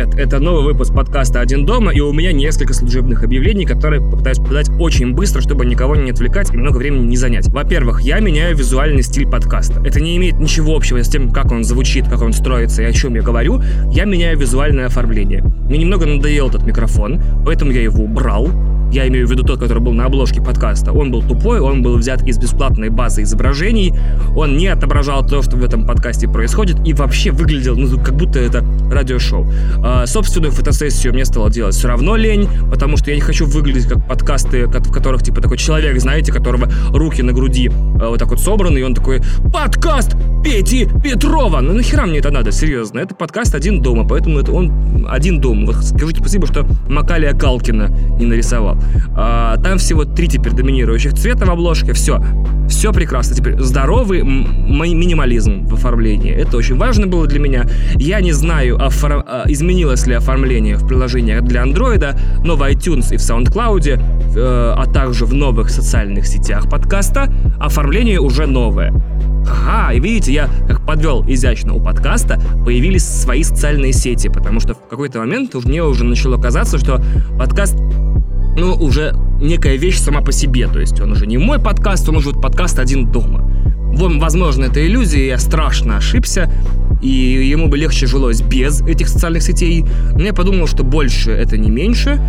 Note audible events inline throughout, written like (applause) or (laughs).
Привет, это новый выпуск подкаста «Один дома», и у меня несколько служебных объявлений, которые попытаюсь подать очень быстро, чтобы никого не отвлекать и много времени не занять. Во-первых, я меняю визуальный стиль подкаста. Это не имеет ничего общего с тем, как он звучит, как он строится и о чем я говорю. Я меняю визуальное оформление. Мне немного надоел этот микрофон, поэтому я его убрал, я имею в виду тот, который был на обложке подкаста, он был тупой, он был взят из бесплатной базы изображений, он не отображал то, что в этом подкасте происходит, и вообще выглядел, ну, как будто это радиошоу. А, собственную фотосессию мне стало делать все равно лень, потому что я не хочу выглядеть как подкасты, в которых, типа, такой человек, знаете, которого руки на груди а, вот так вот собраны, и он такой «Подкаст Пети Петрова!» Ну нахера мне это надо, серьезно? Это подкаст «Один дома», поэтому это он один дом. Вот скажите спасибо, что Макалия Калкина не нарисовал. А, там всего три теперь доминирующих цвета в обложке. Все. Все прекрасно. Теперь здоровый минимализм в оформлении. Это очень важно было для меня. Я не знаю, офор... А, изменилось ли оформление в приложениях для андроида, но в iTunes и в SoundCloud, э, а также в новых социальных сетях подкаста, оформление уже новое. Ага, и видите, я как подвел изящно у подкаста, появились свои социальные сети, потому что в какой-то момент мне уже начало казаться, что подкаст ну, уже некая вещь сама по себе. То есть он уже не мой подкаст, он уже подкаст один дома. Вон, возможно, это иллюзия, я страшно ошибся, и ему бы легче жилось без этих социальных сетей. Но я подумал, что больше это не меньше,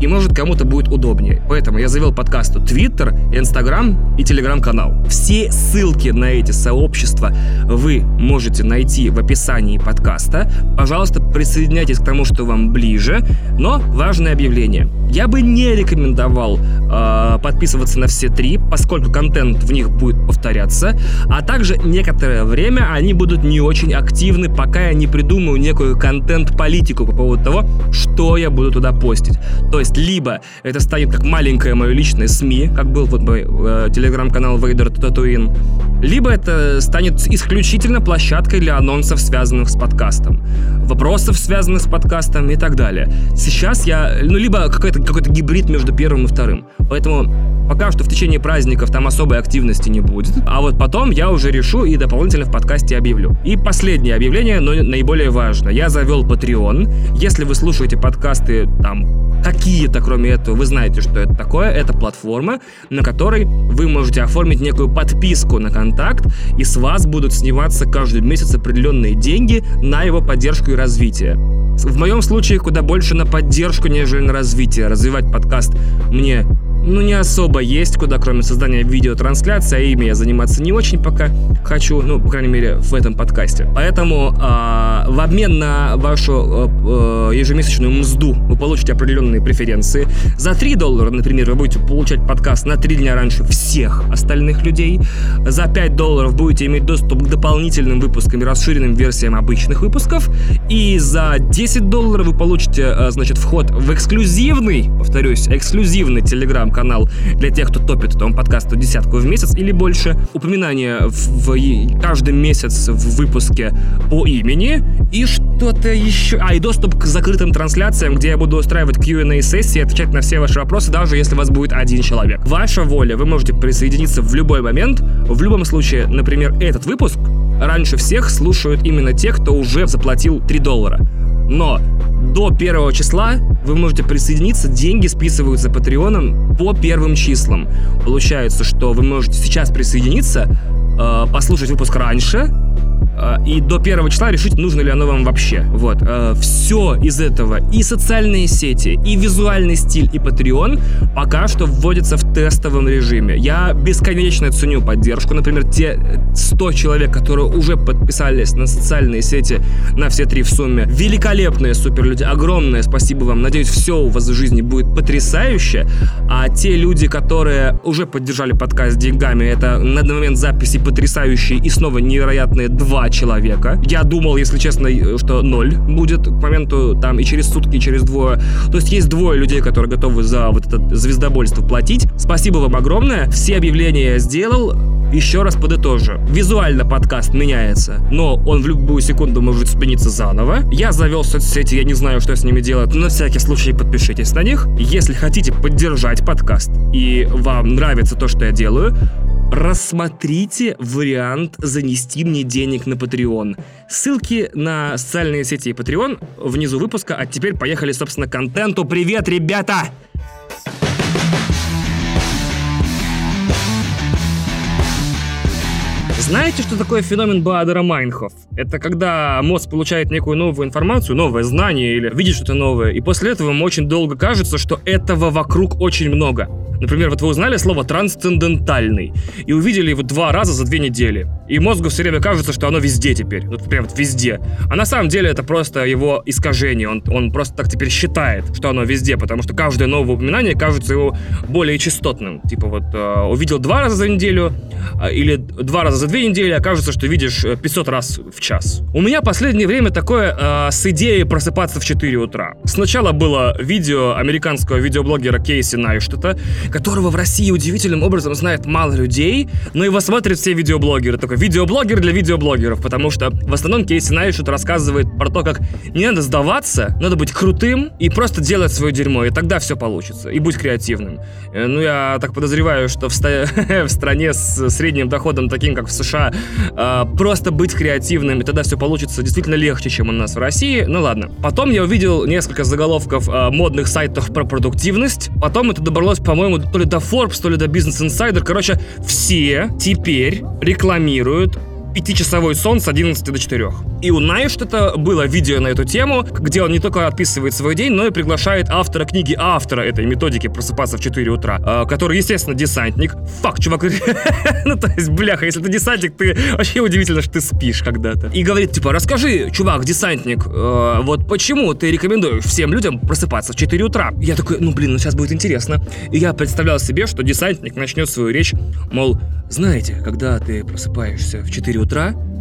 и может кому-то будет удобнее. Поэтому я завел подкасту Twitter, Instagram и Telegram-канал. Все ссылки на эти сообщества вы можете найти в описании подкаста. Пожалуйста, присоединяйтесь к тому, что вам ближе. Но важное объявление. Я бы не рекомендовал э, подписываться на все три, поскольку контент в них будет повторяться, а также некоторое время они будут не очень активны, пока я не придумаю некую контент-политику по поводу того, что я буду туда постить. То есть либо это станет как маленькое мое личное СМИ, как был вот мой э, телеграм-канал Вейдер Татуин, либо это станет исключительно площадкой для анонсов, связанных с подкастом, вопросов, связанных с подкастом и так далее. Сейчас я, ну, либо какой-то какой гибрид между первым и вторым. Поэтому Пока что в течение праздников там особой активности не будет. А вот потом я уже решу и дополнительно в подкасте объявлю. И последнее объявление, но наиболее важно. Я завел Patreon. Если вы слушаете подкасты там какие-то, кроме этого, вы знаете, что это такое. Это платформа, на которой вы можете оформить некую подписку на контакт, и с вас будут сниматься каждый месяц определенные деньги на его поддержку и развитие. В моем случае куда больше на поддержку, нежели на развитие. Развивать подкаст мне ну, не особо есть, куда кроме создания видеотрансляции, а ими я заниматься не очень пока хочу, ну, по крайней мере, в этом подкасте. Поэтому э, в обмен на вашу э, э, ежемесячную мзду вы получите определенные преференции. За 3 доллара, например, вы будете получать подкаст на 3 дня раньше всех остальных людей. За 5 долларов будете иметь доступ к дополнительным выпускам и расширенным версиям обычных выпусков. И за 10 долларов вы получите, э, значит, вход в эксклюзивный, повторюсь, эксклюзивный телеграм канал для тех, кто топит этому подкасту десятку в месяц или больше. Упоминание в, в каждый месяц в выпуске по имени и что-то еще. А, и доступ к закрытым трансляциям, где я буду устраивать Q&A сессии, отвечать на все ваши вопросы, даже если вас будет один человек. Ваша воля, вы можете присоединиться в любой момент. В любом случае, например, этот выпуск раньше всех слушают именно те, кто уже заплатил 3 доллара. Но до первого числа вы можете присоединиться, деньги списываются Патреоном по первым числам. Получается, что вы можете сейчас присоединиться, э, послушать выпуск раньше, и до первого числа решить, нужно ли оно вам вообще. Вот. А, Все из этого, и социальные сети, и визуальный стиль, и Patreon пока что вводится в тестовом режиме. Я бесконечно ценю поддержку. Например, те 100 человек, которые уже подписались на социальные сети, на все три в сумме. Великолепные супер люди. Огромное спасибо вам. Надеюсь, все у вас в жизни будет потрясающе. А те люди, которые уже поддержали подкаст деньгами, это на данный момент записи потрясающие и снова невероятные два человека. Я думал, если честно, что ноль будет к моменту там и через сутки, и через двое. То есть есть двое людей, которые готовы за вот это звездобольство платить. Спасибо вам огромное. Все объявления я сделал. Еще раз подытожу. Визуально подкаст меняется, но он в любую секунду может спиниться заново. Я завел соцсети, я не знаю, что с ними делать, но на всякий случай подпишитесь на них. Если хотите поддержать подкаст и вам нравится то, что я делаю, рассмотрите вариант занести мне денег на Patreon. Ссылки на социальные сети и Patreon внизу выпуска. А теперь поехали, собственно, к контенту. Привет, ребята! Знаете, что такое феномен Баадера Майнхоф? Это когда мозг получает некую новую информацию, новое знание или видит что-то новое, и после этого ему очень долго кажется, что этого вокруг очень много. Например, вот вы узнали слово «трансцендентальный» и увидели его два раза за две недели. И мозгу все время кажется, что оно везде теперь. Ну, прям вот везде. А на самом деле это просто его искажение. Он, он просто так теперь считает, что оно везде, потому что каждое новое упоминание кажется его более частотным. Типа вот э, увидел два раза за неделю э, или два раза за две недели, а кажется, что видишь 500 э, раз в час. У меня последнее время такое э, с идеей просыпаться в 4 утра. Сначала было видео американского видеоблогера Кейси Найштета, которого в России удивительным образом знает мало людей, но его смотрят все видеоблогеры. Такой видеоблогер для видеоблогеров, потому что в основном Кейси Найшут рассказывает про то, как не надо сдаваться, надо быть крутым и просто делать свое дерьмо, и тогда все получится, и будь креативным. Э, ну, я так подозреваю, что в, ста- (laughs) в стране с средним доходом, таким как в США, э, просто быть креативным, и тогда все получится действительно легче, чем у нас в России. Ну ладно. Потом я увидел несколько заголовков э, модных сайтов про продуктивность. Потом это добралось, по-моему, то ли до Forbes, то ли до Business Insider. Короче, все теперь рекламируют пятичасовой сон с 11 до 4. И у Найштата было видео на эту тему, где он не только описывает свой день, но и приглашает автора книги, автора этой методики просыпаться в 4 утра, э, который, естественно, десантник. Фак, чувак. (laughs) ну, то есть, бляха, если ты десантник, ты вообще удивительно, что ты спишь когда-то. И говорит, типа, расскажи, чувак, десантник, э, вот почему ты рекомендуешь всем людям просыпаться в 4 утра? Я такой, ну, блин, ну сейчас будет интересно. И я представлял себе, что десантник начнет свою речь, мол, знаете, когда ты просыпаешься в 4 утра,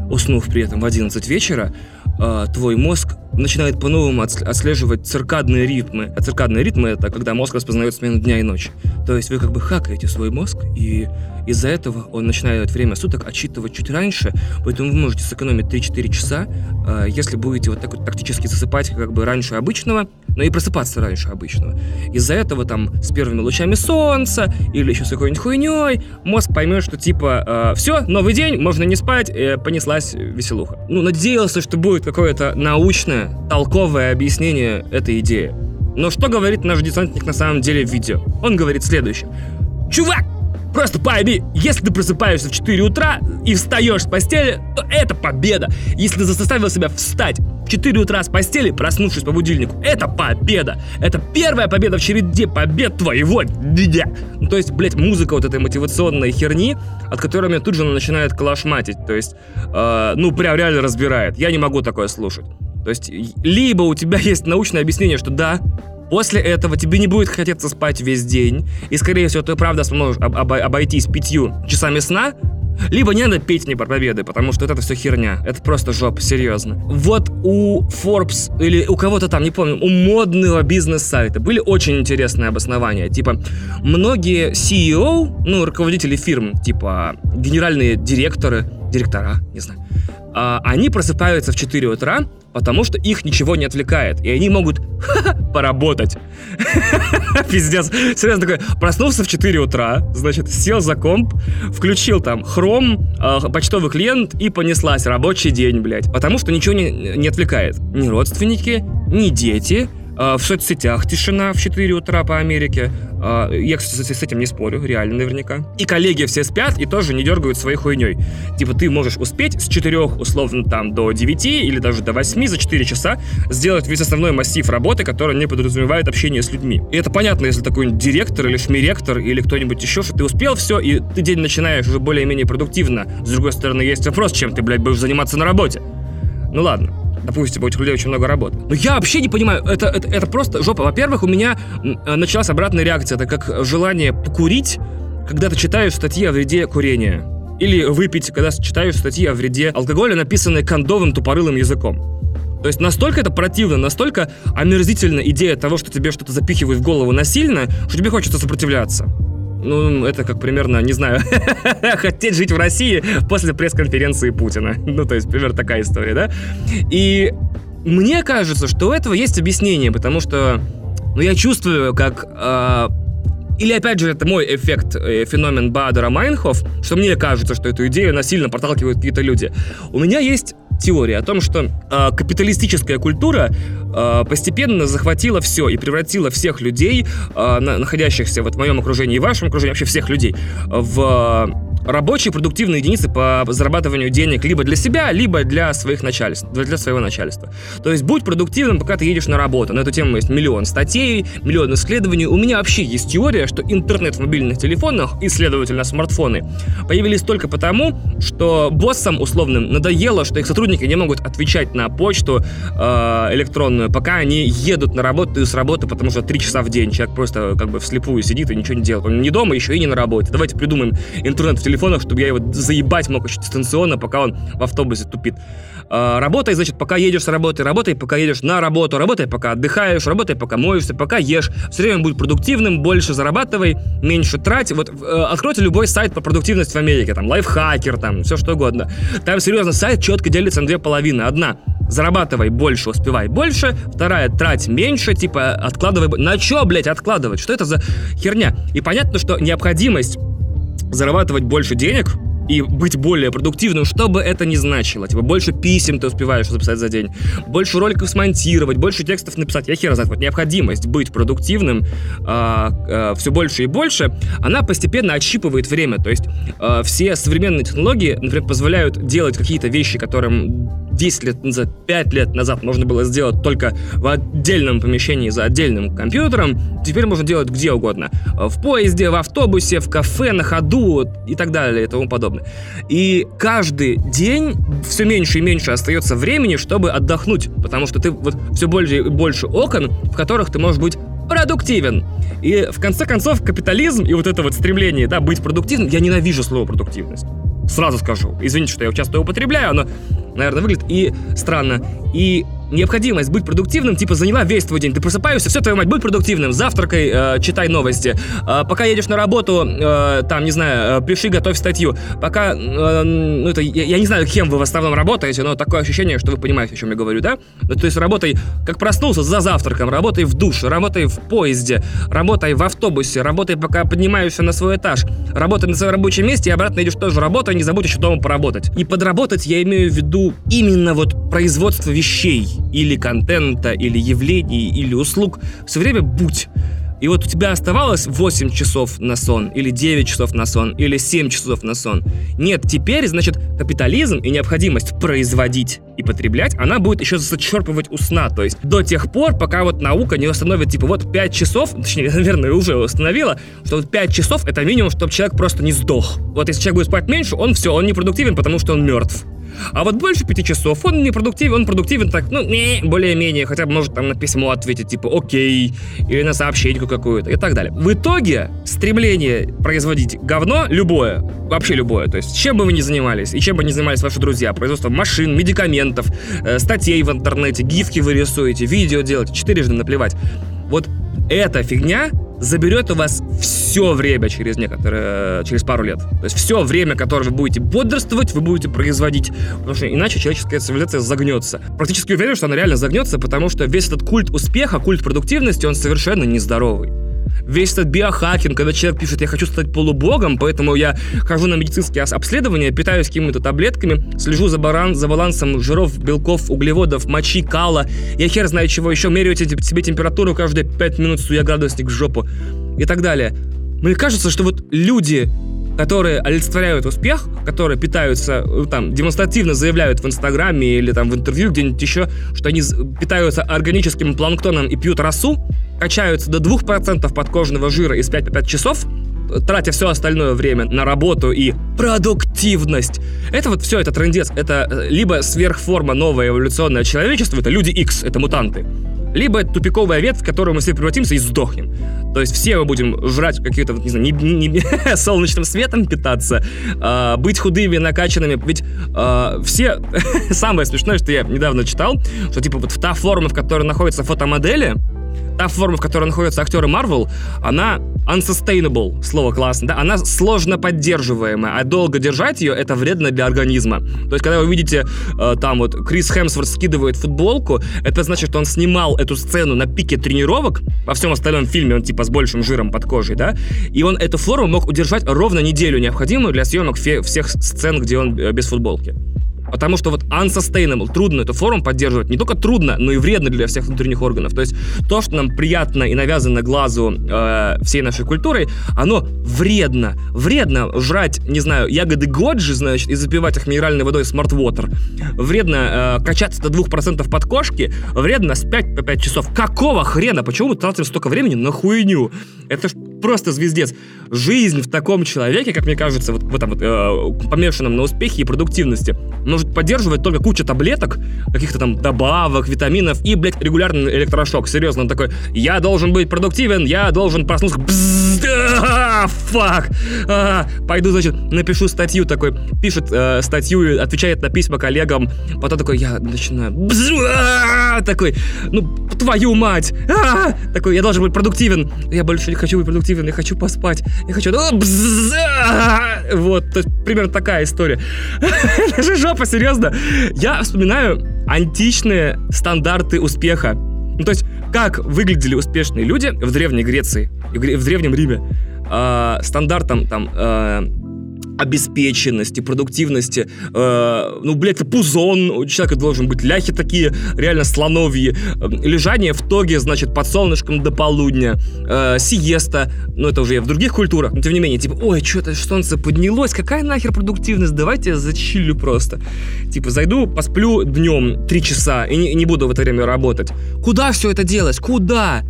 уснув при этом в 11 вечера, э, твой мозг начинает по-новому отслеживать циркадные ритмы. А циркадные ритмы — это когда мозг распознает смену дня и ночи. То есть вы как бы хакаете свой мозг, и из-за этого он начинает время суток отчитывать чуть раньше, поэтому вы можете сэкономить 3-4 часа, э, если будете вот так вот тактически засыпать как бы раньше обычного, но и просыпаться раньше обычного. Из-за этого там с первыми лучами солнца или еще с какой-нибудь хуйней мозг поймет, что типа э, все, новый день, можно не спать, понеслась веселуха. Ну, надеялся, что будет какое-то научное, толковое объяснение этой идеи. Но что говорит наш десантник на самом деле в видео? Он говорит следующее. Чувак, Просто пойми, если ты просыпаешься в 4 утра и встаешь с постели, то это победа. Если ты заставил себя встать в 4 утра с постели, проснувшись по будильнику, это победа. Это первая победа в череде побед твоего дня. Ну, то есть, блядь, музыка вот этой мотивационной херни, от которой меня тут же начинает калашматить. То есть, э, ну, прям реально разбирает. Я не могу такое слушать. То есть, либо у тебя (laughs) есть научное объяснение, что да, После этого тебе не будет хотеться спать весь день, и, скорее всего, ты правда сможешь об- об- обойтись пятью часами сна, либо не надо петь мне про победы, потому что это все херня. Это просто жопа, серьезно. Вот у Forbes или у кого-то там, не помню, у модного бизнес-сайта были очень интересные обоснования. Типа, многие CEO, ну, руководители фирм, типа, генеральные директоры, директора, не знаю, а, они просыпаются в 4 утра, потому что их ничего не отвлекает, и они могут (laughs) поработать. (laughs) Пиздец. Серьезно, такой, проснулся в 4 утра, значит, сел за комп, включил там Chrome, э, почтовый клиент и понеслась рабочий день, блядь. Потому что ничего не, не отвлекает. Ни родственники, ни дети, а, в соцсетях тишина в 4 утра по Америке. А, я, кстати, с этим не спорю, реально наверняка. И коллеги все спят и тоже не дергают своей хуйней. Типа ты можешь успеть с 4 условно там до 9 или даже до 8 за 4 часа сделать весь основной массив работы, который не подразумевает общение с людьми. И это понятно, если такой директор или шмиректор или кто-нибудь еще, что ты успел все, и ты день начинаешь уже более-менее продуктивно. С другой стороны, есть вопрос, чем ты, блядь, будешь заниматься на работе. Ну ладно допустим, у этих людей очень много работы. Но я вообще не понимаю, это, это, это просто жопа. Во-первых, у меня э, началась обратная реакция. Это как желание покурить, когда ты читаешь статьи о вреде курения. Или выпить, когда читаешь статьи о вреде алкоголя, написанные кондовым тупорылым языком. То есть настолько это противно, настолько омерзительна идея того, что тебе что-то запихивают в голову насильно, что тебе хочется сопротивляться. Ну, это как примерно, не знаю, (laughs) хотеть жить в России после пресс-конференции Путина. Ну, то есть, примерно такая история, да? И мне кажется, что у этого есть объяснение, потому что, ну, я чувствую, как э, Или, опять же, это мой эффект, э, феномен Бадера Майнхоф, что мне кажется, что эту идею насильно проталкивают какие-то люди. У меня есть теория о том, что э, капиталистическая культура э, постепенно захватила все и превратила всех людей, э, находящихся вот в моем окружении и вашем окружении, вообще всех людей, в рабочие продуктивные единицы по зарабатыванию денег либо для себя, либо для своих начальств, для своего начальства. То есть будь продуктивным, пока ты едешь на работу. На эту тему есть миллион статей, миллион исследований. У меня вообще есть теория, что интернет в мобильных телефонах и, следовательно, смартфоны появились только потому, что боссам условным надоело, что их сотрудники не могут отвечать на почту э, электронную, пока они едут на работу и с работы, потому что три часа в день человек просто как бы вслепую сидит и ничего не делает. Он не дома еще и не на работе. Давайте придумаем интернет в телефоне телефонах, чтобы я его заебать мог еще дистанционно, пока он в автобусе тупит. А, работай, значит, пока едешь с работы, работай, пока едешь на работу, работай, пока отдыхаешь, работай, пока моешься, пока ешь. Все время будь продуктивным, больше зарабатывай, меньше трать. Вот э, откройте любой сайт по продуктивности в Америке, там, лайфхакер, там, все что угодно. Там, серьезно, сайт четко делится на две половины. Одна зарабатывай больше, успевай больше. Вторая, трать меньше, типа откладывай... На чё, блядь, откладывать? Что это за херня? И понятно, что необходимость зарабатывать больше денег и быть более продуктивным, что бы это ни значило. Типа больше писем ты успеваешь записать за день, больше роликов смонтировать, больше текстов написать. Я хер знает, вот необходимость быть продуктивным а, а, все больше и больше, она постепенно отщипывает время. То есть а, все современные технологии, например, позволяют делать какие-то вещи, которым 10 лет назад, 5 лет назад можно было сделать только в отдельном помещении за отдельным компьютером, теперь можно делать где угодно. В поезде, в автобусе, в кафе, на ходу и так далее и тому подобное. И каждый день все меньше и меньше остается времени, чтобы отдохнуть, потому что ты вот все больше и больше окон, в которых ты можешь быть продуктивен. И в конце концов капитализм и вот это вот стремление, да, быть продуктивным, я ненавижу слово продуктивность. Сразу скажу. Извините, что я часто употребляю, оно, наверное, выглядит и странно. И необходимость быть продуктивным, типа, заняла весь твой день. Ты просыпаешься, все, твою мать, будь продуктивным, завтракай, э, читай новости. Э, пока едешь на работу, э, там, не знаю, э, пиши, готовь статью. Пока, э, ну, это, я, я не знаю, кем вы в основном работаете, но такое ощущение, что вы понимаете, о чем я говорю, да? Ну, то есть работай, как проснулся, за завтраком, работай в душе, работай в поезде, работай в автобусе, работай, пока поднимаешься на свой этаж, работай на своем рабочем месте и обратно идешь тоже работай, не забудь еще дома поработать. И подработать я имею в виду именно вот производство вещей, или контента, или явлений, или услуг, все время будь. И вот у тебя оставалось 8 часов на сон, или 9 часов на сон, или 7 часов на сон. Нет, теперь, значит, капитализм и необходимость производить и потреблять, она будет еще зачерпывать у сна. То есть до тех пор, пока вот наука не установит, типа, вот 5 часов, (laughs) точнее, наверное, уже установила, что вот 5 часов это минимум, чтобы человек просто не сдох. Вот если человек будет спать меньше, он все, он не продуктивен, потому что он мертв. А вот больше пяти часов он не продуктивен, он продуктивен так, ну, не, более-менее, хотя бы может там на письмо ответить, типа, окей, или на сообщение какое-то и так далее. В итоге стремление производить говно, любое, вообще любое, то есть чем бы вы ни занимались, и чем бы ни занимались ваши друзья, производство машин, медикаментов, э, статей в интернете, гифки вы рисуете, видео делаете, четырежды наплевать. Вот эта фигня заберет у вас все время через некоторые, через пару лет. То есть все время, которое вы будете бодрствовать, вы будете производить, потому что иначе человеческая цивилизация загнется. Практически уверен, что она реально загнется, потому что весь этот культ успеха, культ продуктивности, он совершенно нездоровый весь этот биохакинг, когда человек пишет, я хочу стать полубогом, поэтому я хожу на медицинские обследования, питаюсь какими-то таблетками, слежу за, баран, за балансом жиров, белков, углеводов, мочи, кала, я хер знает чего еще, меряю себе температуру каждые 5 минут, суя градусник в жопу и так далее. Мне кажется, что вот люди, которые олицетворяют успех, которые питаются, э, там, демонстративно заявляют в Инстаграме или там в интервью где-нибудь еще, что они питаются органическим планктоном и пьют росу, качаются до 2% подкожного жира из 5 по 5 часов, тратя все остальное время на работу и продуктивность. Это вот все, это трендец, это э, либо сверхформа новое эволюционное человечество, это люди X, это мутанты, либо это тупиковая ветвь, в которую мы все превратимся и сдохнем. То есть все мы будем жрать какие-то, не знаю, не, не, не, (laughs) солнечным светом питаться, э, быть худыми, накачанными. Ведь э, все... (laughs) Самое смешное, что я недавно читал, что типа вот та форма, в которой находятся фотомодели, та форма, в которой находятся актеры Марвел, она unsustainable, слово классно, да, она сложно поддерживаемая, а долго держать ее это вредно для организма. То есть, когда вы видите, э, там вот Крис Хемсворт скидывает футболку, это значит, что он снимал эту сцену на пике тренировок, во всем остальном фильме он типа с большим жиром под кожей, да, и он эту форму мог удержать ровно неделю необходимую для съемок всех сцен, где он э, без футболки. Потому что вот unsustainable, трудно эту форму поддерживать. Не только трудно, но и вредно для всех внутренних органов. То есть то, что нам приятно и навязано глазу э, всей нашей культурой, оно вредно. Вредно жрать, не знаю, ягоды годжи, значит, и запивать их минеральной водой Smart Water. Вредно э, качаться до 2% под кошки. Вредно спать по 5 часов. Какого хрена? Почему мы тратим столько времени на хуйню? Это просто звездец. Жизнь в таком человеке, как мне кажется, вот в этом вот э, помешанном на успехе и продуктивности, может поддерживать только куча таблеток, каких-то там добавок, витаминов и, блядь, регулярный электрошок. Серьезно, он такой, я должен быть продуктивен, я должен проснуться, (laughs) фак, а, пойду, значит, напишу статью такой, пишет э, статью, отвечает на письма коллегам, потом такой, я начинаю, такой, ну, твою мать, а, такой, я должен быть продуктивен, я больше не хочу быть продуктивен, я хочу поспать, я хочу, ну, вот, то есть, примерно такая история. (laughs) Это же жопа, серьезно. Я вспоминаю античные стандарты успеха. Ну, то есть, как выглядели успешные люди в Древней Греции, в Древнем Риме. Э, стандартом там э, обеспеченности, продуктивности. Э, ну, блядь, это пузон, у человека должен быть ляхи такие, реально слоновьи. Э, лежание в тоге, значит, под солнышком до полудня. Э, сиеста, ну, это уже в других культурах, но тем не менее, типа, ой, что-то солнце поднялось, какая нахер продуктивность, давайте я зачилю просто. Типа, зайду, посплю днем три часа и не, не буду в это время работать. Куда все это делать? Куда?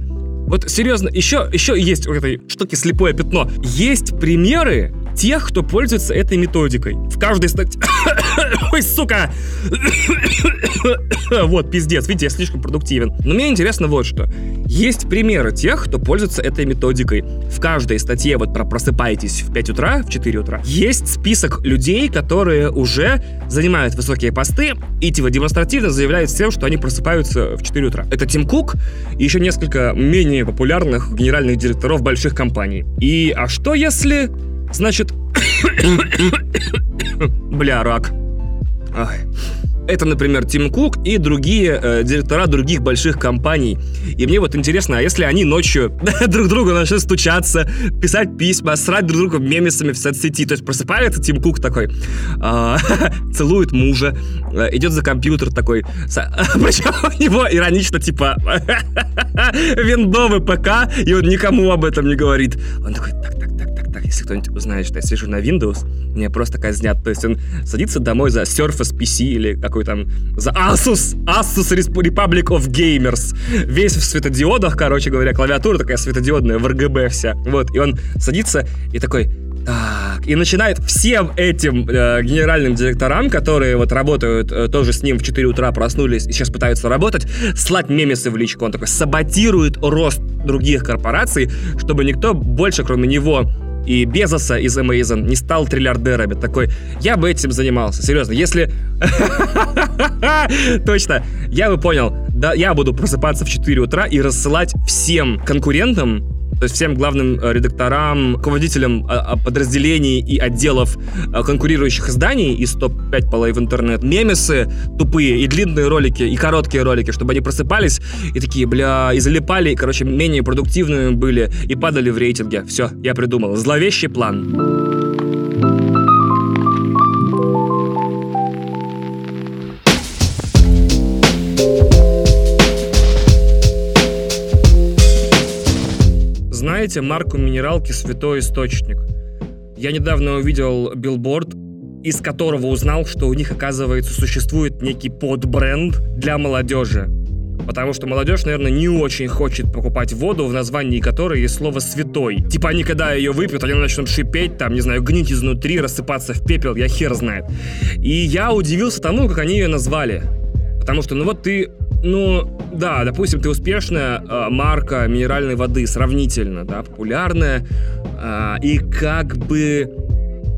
Вот серьезно, еще, еще есть у этой штуки слепое пятно. Есть примеры тех, кто пользуется этой методикой. В каждой статье... (coughs) Ой, сука! (coughs) вот, пиздец, видите, я слишком продуктивен. Но мне интересно вот что. Есть примеры тех, кто пользуется этой методикой. В каждой статье вот про просыпайтесь в 5 утра, в 4 утра, есть список людей, которые уже занимают высокие посты и типа демонстративно заявляют всем, что они просыпаются в 4 утра. Это Тим Кук и еще несколько менее популярных генеральных директоров больших компаний. И а что если Значит... (coughs) Бля, рак. Ай. Это, например, Тим Кук и другие э, директора других больших компаний. И мне вот интересно, а если они ночью (laughs) друг другу начнут стучаться, писать письма, срать друг друга мемесами в соцсети, то есть просыпается Тим Кук такой, э, (laughs) целует мужа, э, идет за компьютер такой, (laughs) причем у него иронично типа виндовый ПК, и он никому об этом не говорит. Он такой, так, так, так, так, если кто-нибудь узнает, что я сижу на Windows, мне просто казнят. То есть он садится домой за Surface PC или какой там, за Asus, Asus Republic of Gamers. Весь в светодиодах, короче говоря, клавиатура такая светодиодная, в RGB вся. Вот, и он садится и такой, так, и начинает всем этим э, генеральным директорам, которые вот работают э, тоже с ним в 4 утра проснулись и сейчас пытаются работать, слать мемесы в личку. Он такой саботирует рост других корпораций, чтобы никто больше, кроме него, и Безоса из Amazon не стал триллиардерами. Такой, я бы этим занимался. Серьезно, если... (laughs) Точно, я бы понял. Да, я буду просыпаться в 4 утра и рассылать всем конкурентам то есть всем главным э, редакторам, руководителям а, а, подразделений и отделов э, конкурирующих изданий из топ-5 полей в интернет, мемесы тупые и длинные ролики, и короткие ролики, чтобы они просыпались и такие, бля, и залипали, и, короче, менее продуктивными были и падали в рейтинге. Все, я придумал. Зловещий план. Знаете марку минералки «Святой Источник»? Я недавно увидел билборд, из которого узнал, что у них, оказывается, существует некий подбренд для молодежи. Потому что молодежь, наверное, не очень хочет покупать воду, в названии которой есть слово «святой». Типа они, когда ее выпьют, они начнут шипеть, там, не знаю, гнить изнутри, рассыпаться в пепел, я хер знает. И я удивился тому, как они ее назвали. Потому что, ну вот ты ну, да, допустим, ты успешная э, марка минеральной воды, сравнительно, да, популярная, э, и как бы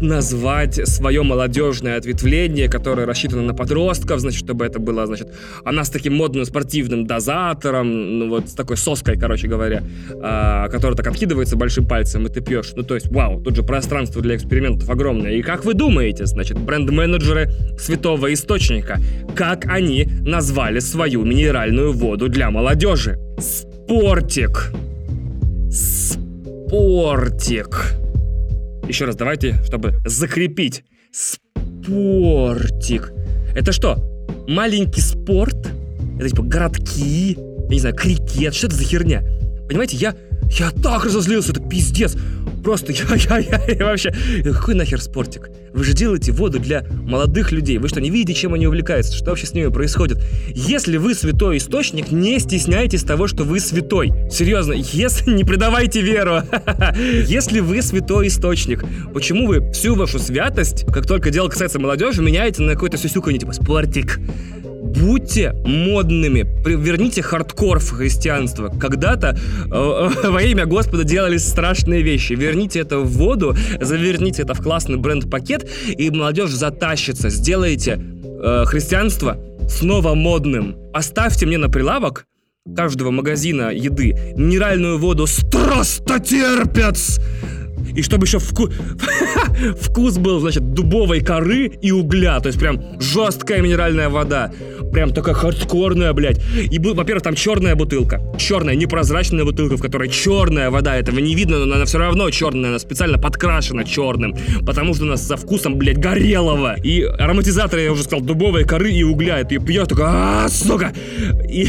назвать свое молодежное ответвление, которое рассчитано на подростков, значит, чтобы это было, значит, она с таким модным спортивным дозатором, ну вот с такой соской, короче говоря, а, которая так откидывается большим пальцем, и ты пьешь. Ну, то есть, вау, тут же пространство для экспериментов огромное. И как вы думаете, значит, бренд-менеджеры Святого Источника, как они назвали свою минеральную воду для молодежи? Спортик. Спортик. Еще раз давайте, чтобы закрепить. Спортик. Это что? Маленький спорт? Это типа городки? Я не знаю, крикет? Что это за херня? Понимаете, я, я так разозлился, это пиздец. Просто я, я, я, я вообще... Какой нахер спортик? Вы же делаете воду для молодых людей. Вы что, не видите, чем они увлекаются? Что вообще с ними происходит? Если вы святой источник, не стесняйтесь того, что вы святой. Серьезно, если не предавайте веру. (laughs) Если вы святой источник, почему вы всю вашу святость, как только дело касается молодежи, меняете на какой-то сюсюканье, типа спортик? Будьте модными, верните хардкор в христианство. Когда-то э, э, (laughs) во имя Господа делались страшные вещи. Верните это в воду, заверните это в классный бренд-пакет, и молодежь затащится. Сделайте э, христианство снова модным. Оставьте мне на прилавок каждого магазина еды минеральную воду «Страстотерпец» и чтобы еще вку... (laughs) вкус был, значит, дубовой коры и угля, то есть прям жесткая минеральная вода, прям такая хардкорная, блядь. И, во-первых, там черная бутылка, черная, непрозрачная бутылка, в которой черная вода, этого не видно, но она все равно черная, она специально подкрашена черным, потому что у нас со вкусом, блядь, горелого. И ароматизатор, я уже сказал, дубовой коры и угля, и ты пьешь, такой, а сука! И,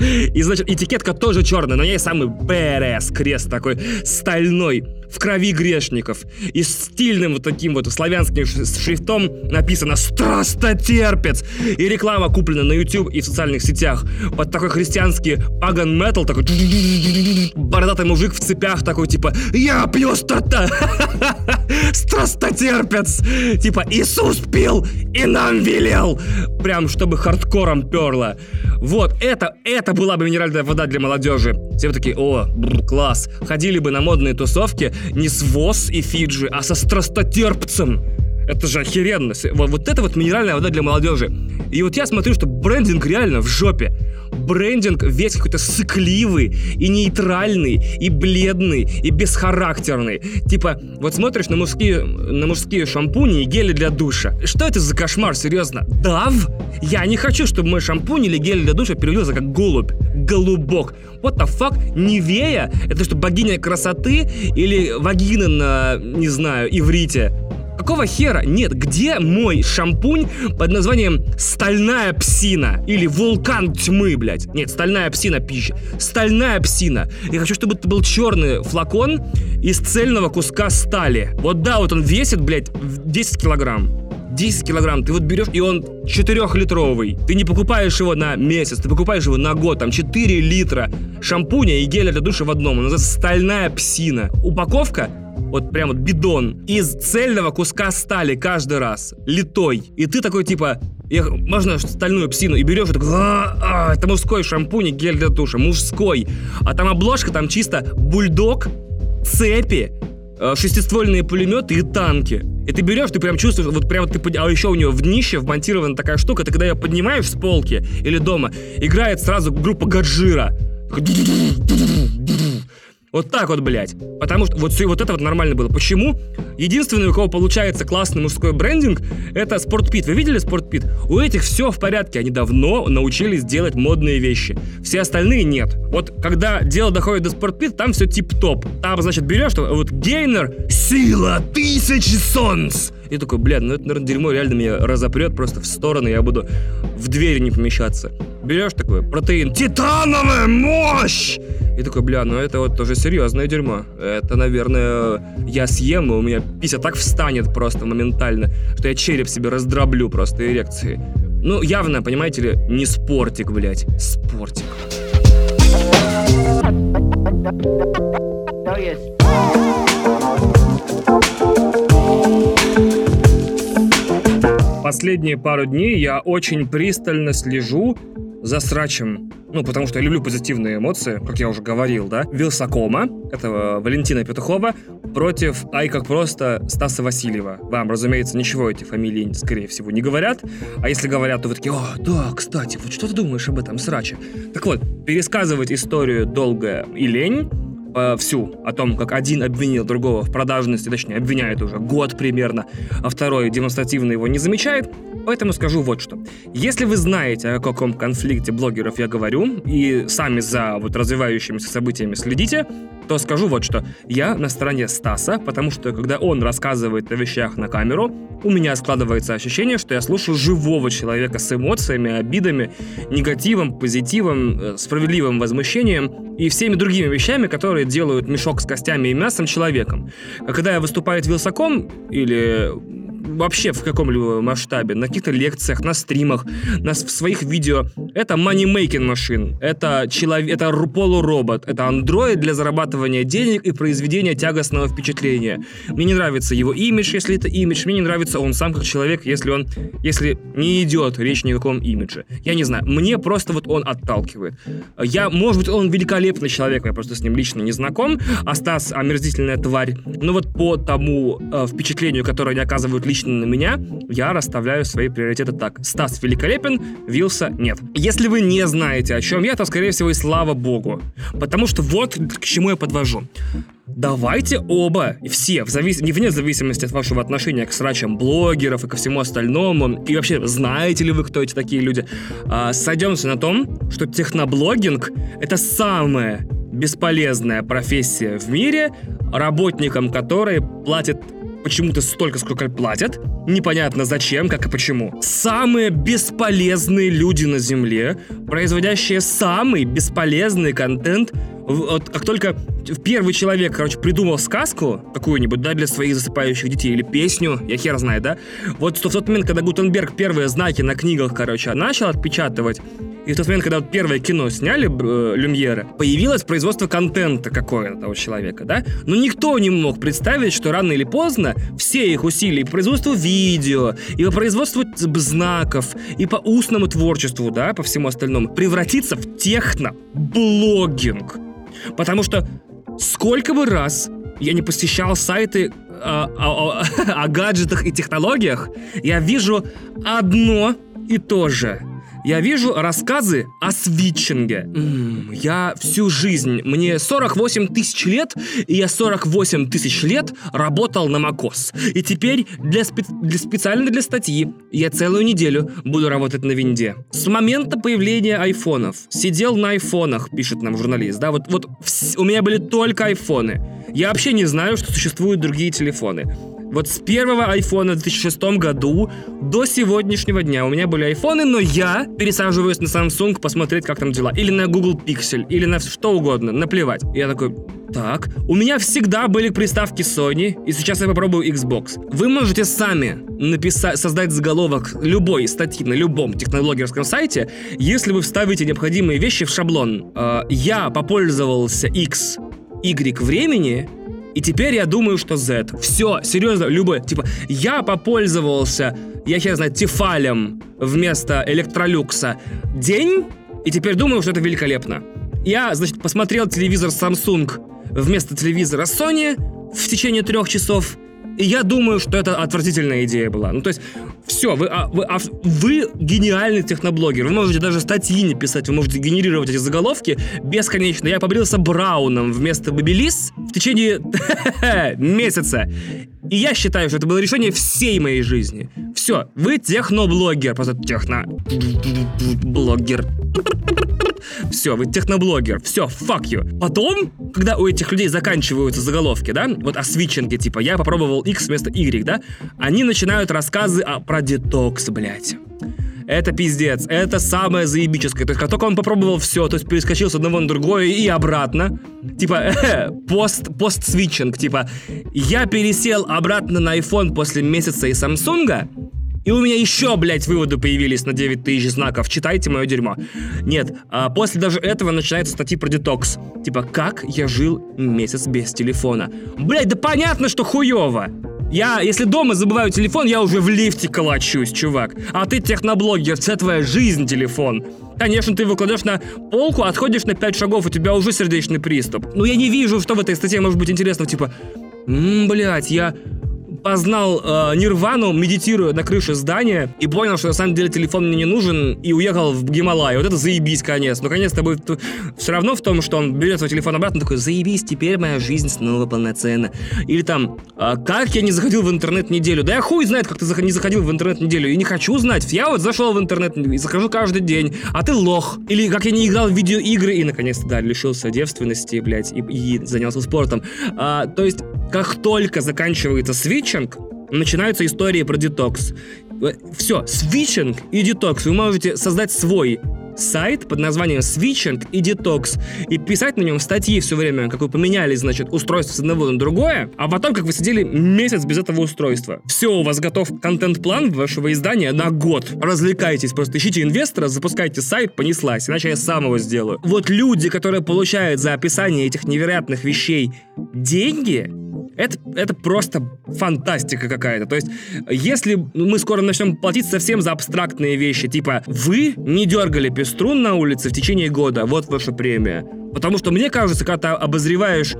(laughs) и, значит, этикетка тоже черная, но я самый БРС крест такой стальной в крови грешников. И стильным вот таким вот славянским шрифтом написано «Страстотерпец». И реклама куплена на YouTube и в социальных сетях. Под такой христианский паган метал, такой (sniffs) бородатый мужик в цепях такой, типа «Я пью страта! (laughs) Страстотерпец!» Типа «Иисус пил и нам велел!» Прям, чтобы хардкором перло. Вот, это, это была бы минеральная вода для молодежи. Все бы такие, о, класс. Ходили бы на модные тусовки не с ВОЗ и Фиджи, а со страстотерпцем. Это же охеренно. Вот, вот это вот минеральная вода для молодежи. И вот я смотрю, что брендинг реально в жопе. Брендинг весь какой-то сыкливый, и нейтральный, и бледный, и бесхарактерный. Типа, вот смотришь на мужские, на мужские шампуни и гели для душа. Что это за кошмар, серьезно? Дав? Я не хочу, чтобы мой шампунь или гель для душа перевелся как голубь. Голубок. What the fuck? Невея? Это что, богиня красоты? Или вагина на, не знаю, иврите? Какого хера? Нет, где мой шампунь под названием «Стальная псина» или «Вулкан тьмы», блядь? Нет, «Стальная псина» пища. «Стальная псина». Я хочу, чтобы это был черный флакон из цельного куска стали. Вот да, вот он весит, блядь, 10 килограмм. 10 килограмм, ты вот берешь, и он 4-литровый. Ты не покупаешь его на месяц, ты покупаешь его на год, там 4 литра шампуня и геля для душа в одном. Он называется «Стальная псина». Упаковка вот прям вот бидон из цельного куска стали каждый раз, литой. И ты такой типа, я, можно стальную псину и берешь и такой, а, а, это мужской шампунь и гель для душа, мужской. А там обложка, там чисто бульдог, цепи, э, шестиствольные пулеметы и танки. И ты берешь, ты прям чувствуешь, вот прям ты, а еще у него в днище вмонтирована такая штука, ты когда ее поднимаешь с полки или дома, играет сразу группа Гаджира. Вот так вот, блядь. Потому что вот, вот это вот нормально было. Почему? Единственный, у кого получается классный мужской брендинг, это Спортпит. Вы видели Спортпит? У этих все в порядке. Они давно научились делать модные вещи. Все остальные нет. Вот когда дело доходит до Спортпит, там все тип-топ. Там, значит, берешь, что вот гейнер, сила тысячи солнц. И такой, блядь, ну это, наверное, дерьмо реально меня разопрет просто в стороны, я буду в двери не помещаться. Берешь такой протеин, титановая мощь! И такой, бля, ну это вот тоже серьезное дерьмо. Это, наверное, я съем, и у меня пися так встанет просто моментально, что я череп себе раздроблю просто эрекции. Ну, явно, понимаете ли, не спортик, блядь. Спортик. Последние пару дней я очень пристально слежу за срачем, ну, потому что я люблю позитивные эмоции, как я уже говорил, да, Вилсакома, этого Валентина Петухова, против Ай как просто Стаса Васильева. Вам, разумеется, ничего эти фамилии, скорее всего, не говорят, а если говорят, то вы такие, о, да, кстати, вот что ты думаешь об этом сраче? Так вот, пересказывать историю долго и лень, всю о том, как один обвинил другого в продажности, точнее, обвиняет уже год примерно, а второй демонстративно его не замечает. Поэтому скажу вот что. Если вы знаете, о каком конфликте блогеров я говорю, и сами за вот развивающимися событиями следите, то скажу вот что. Я на стороне Стаса, потому что когда он рассказывает о вещах на камеру, у меня складывается ощущение, что я слушаю живого человека с эмоциями, обидами, негативом, позитивом, э, справедливым возмущением и всеми другими вещами, которые делают мешок с костями и мясом человеком. А когда я выступаю Вилсаком или вообще в каком-либо масштабе, на каких-то лекциях, на стримах, на, в своих видео. Это money-making машин, это, человек, это полуробот, это андроид для зарабатывания денег и произведения тягостного впечатления. Мне не нравится его имидж, если это имидж, мне не нравится он сам как человек, если он, если не идет речь ни о каком имидже. Я не знаю, мне просто вот он отталкивает. Я, может быть, он великолепный человек, я просто с ним лично не знаком, а Стас омерзительная тварь, но вот по тому э, впечатлению, которое они оказывают лично на меня, я расставляю свои приоритеты так. Стас великолепен, Вилса нет. Если вы не знаете, о чем я, то, скорее всего, и слава богу. Потому что вот к чему я подвожу. Давайте оба, все, в завис... не вне зависимости от вашего отношения к срачам блогеров и ко всему остальному, и вообще, знаете ли вы, кто эти такие люди, а, сойдемся на том, что техноблогинг — это самая бесполезная профессия в мире, работникам которой платят почему-то столько, сколько платят. Непонятно зачем, как и почему. Самые бесполезные люди на Земле, производящие самый бесполезный контент вот как только первый человек, короче, придумал сказку какую-нибудь, да, для своих засыпающих детей, или песню, я хер знаю, да, вот в тот момент, когда Гутенберг первые знаки на книгах, короче, начал отпечатывать, и в тот момент, когда вот первое кино сняли, э, Люмьеры, появилось производство контента какое-то у человека, да, но никто не мог представить, что рано или поздно все их усилия по производству видео, и по производству знаков, и по устному творчеству, да, по всему остальному, превратится в техноблогинг. Потому что сколько бы раз я не посещал сайты о, о, о, о гаджетах и технологиях, я вижу одно и то же я вижу рассказы о свитчинге. Я всю жизнь, мне 48 тысяч лет, и я 48 тысяч лет работал на Макос. И теперь для, спе- для специально для статьи я целую неделю буду работать на винде. С момента появления айфонов сидел на айфонах, пишет нам журналист, да, вот, вот у меня были только айфоны. Я вообще не знаю, что существуют другие телефоны. Вот с первого айфона в 2006 году до сегодняшнего дня у меня были айфоны, но я пересаживаюсь на Samsung посмотреть, как там дела. Или на Google Pixel, или на что угодно, наплевать. Я такой, так, у меня всегда были приставки Sony, и сейчас я попробую Xbox. Вы можете сами написать, создать заголовок любой статьи на любом технологерском сайте, если вы вставите необходимые вещи в шаблон. Э, я попользовался X, Y времени, и теперь я думаю, что Z. Все, серьезно, любой. Типа, я попользовался, я хер знаю, Тефалем вместо Электролюкса день, и теперь думаю, что это великолепно. Я, значит, посмотрел телевизор Samsung вместо телевизора Sony в течение трех часов, и я думаю, что это отвратительная идея была. Ну, то есть, все, вы, а, вы, а, вы гениальный техноблогер. Вы можете даже статьи не писать, вы можете генерировать эти заголовки бесконечно. Я побрился Брауном вместо Бабилис в течение (laughs) месяца. И я считаю, что это было решение всей моей жизни. Все, вы техноблогер. Просто техноблогер. Все, вы техноблогер. Все, fuck you. Потом, когда у этих людей заканчиваются заголовки, да, вот о свитчинге, типа, я попробовал X вместо Y, да, они начинают рассказы о, про детокс, блядь. Это пиздец. Это самое заебическое. То есть, как только он попробовал все, то есть перескочил с одного на другое и обратно. Типа, (laughs) пост, пост-свитчинг. Типа, я пересел обратно на iPhone после месяца и Samsung, и у меня еще, блядь, выводы появились на 9 тысяч знаков. Читайте мое дерьмо. Нет, а после даже этого начинаются статьи про детокс. Типа, как я жил месяц без телефона. Блядь, да понятно, что хуево. Я, если дома забываю телефон, я уже в лифте калачусь, чувак. А ты техноблогер, вся твоя жизнь телефон. Конечно, ты его кладешь на полку, отходишь на 5 шагов, у тебя уже сердечный приступ. Ну, я не вижу, что в этой статье может быть интересно. Типа, м-м, блядь, я познал э, нирвану, медитируя на крыше здания, и понял, что на самом деле телефон мне не нужен, и уехал в Гималай. Вот это заебись, конец. Но конец-то будет все равно в том, что он берет свой телефон обратно, такой, заебись, теперь моя жизнь снова полноценна. Или там, э, как я не заходил в интернет неделю? Да я хуй знает, как ты не заходил в интернет неделю, и не хочу знать. Я вот зашел в интернет и захожу каждый день, а ты лох. Или как я не играл в видеоигры, и наконец-то, да, лишился девственности, блядь, и, и занялся спортом. А, то есть, как только заканчивается свитчинг, начинаются истории про детокс. Все, свитчинг и детокс. Вы можете создать свой сайт под названием Switching и Detox и писать на нем статьи все время, как вы поменяли, значит, устройство с одного на другое, а потом, как вы сидели месяц без этого устройства. Все, у вас готов контент-план вашего издания на год. Развлекайтесь, просто ищите инвестора, запускайте сайт, понеслась, иначе я сам его сделаю. Вот люди, которые получают за описание этих невероятных вещей деньги, это, это просто фантастика какая-то. То есть, если мы скоро начнем платить совсем за абстрактные вещи, типа, вы не дергали пеструн на улице в течение года, вот ваша премия. Потому что мне кажется, когда ты обозреваешь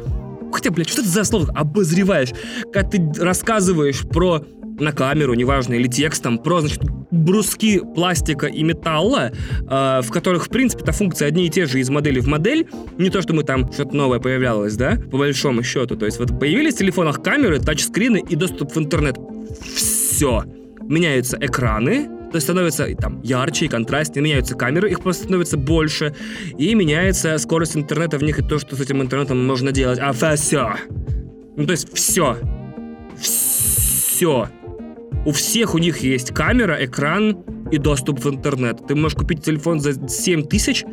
Хотя, блядь, что это за слово? Обозреваешь. Когда ты рассказываешь про на камеру, неважно, или текстом, про, значит, бруски пластика и металла, э, в которых, в принципе, это функции одни и те же из модели в модель. Не то, что мы там что-то новое появлялось, да, по большому счету. То есть вот появились в телефонах камеры, тачскрины и доступ в интернет. Все. Меняются экраны, то есть становится там ярче и контрастнее, меняются камеры, их просто становится больше, и меняется скорость интернета в них и то, что с этим интернетом можно делать. А все. Ну, то есть все. Все. У всех у них есть камера, экран и доступ в интернет. Ты можешь купить телефон за 7 тысяч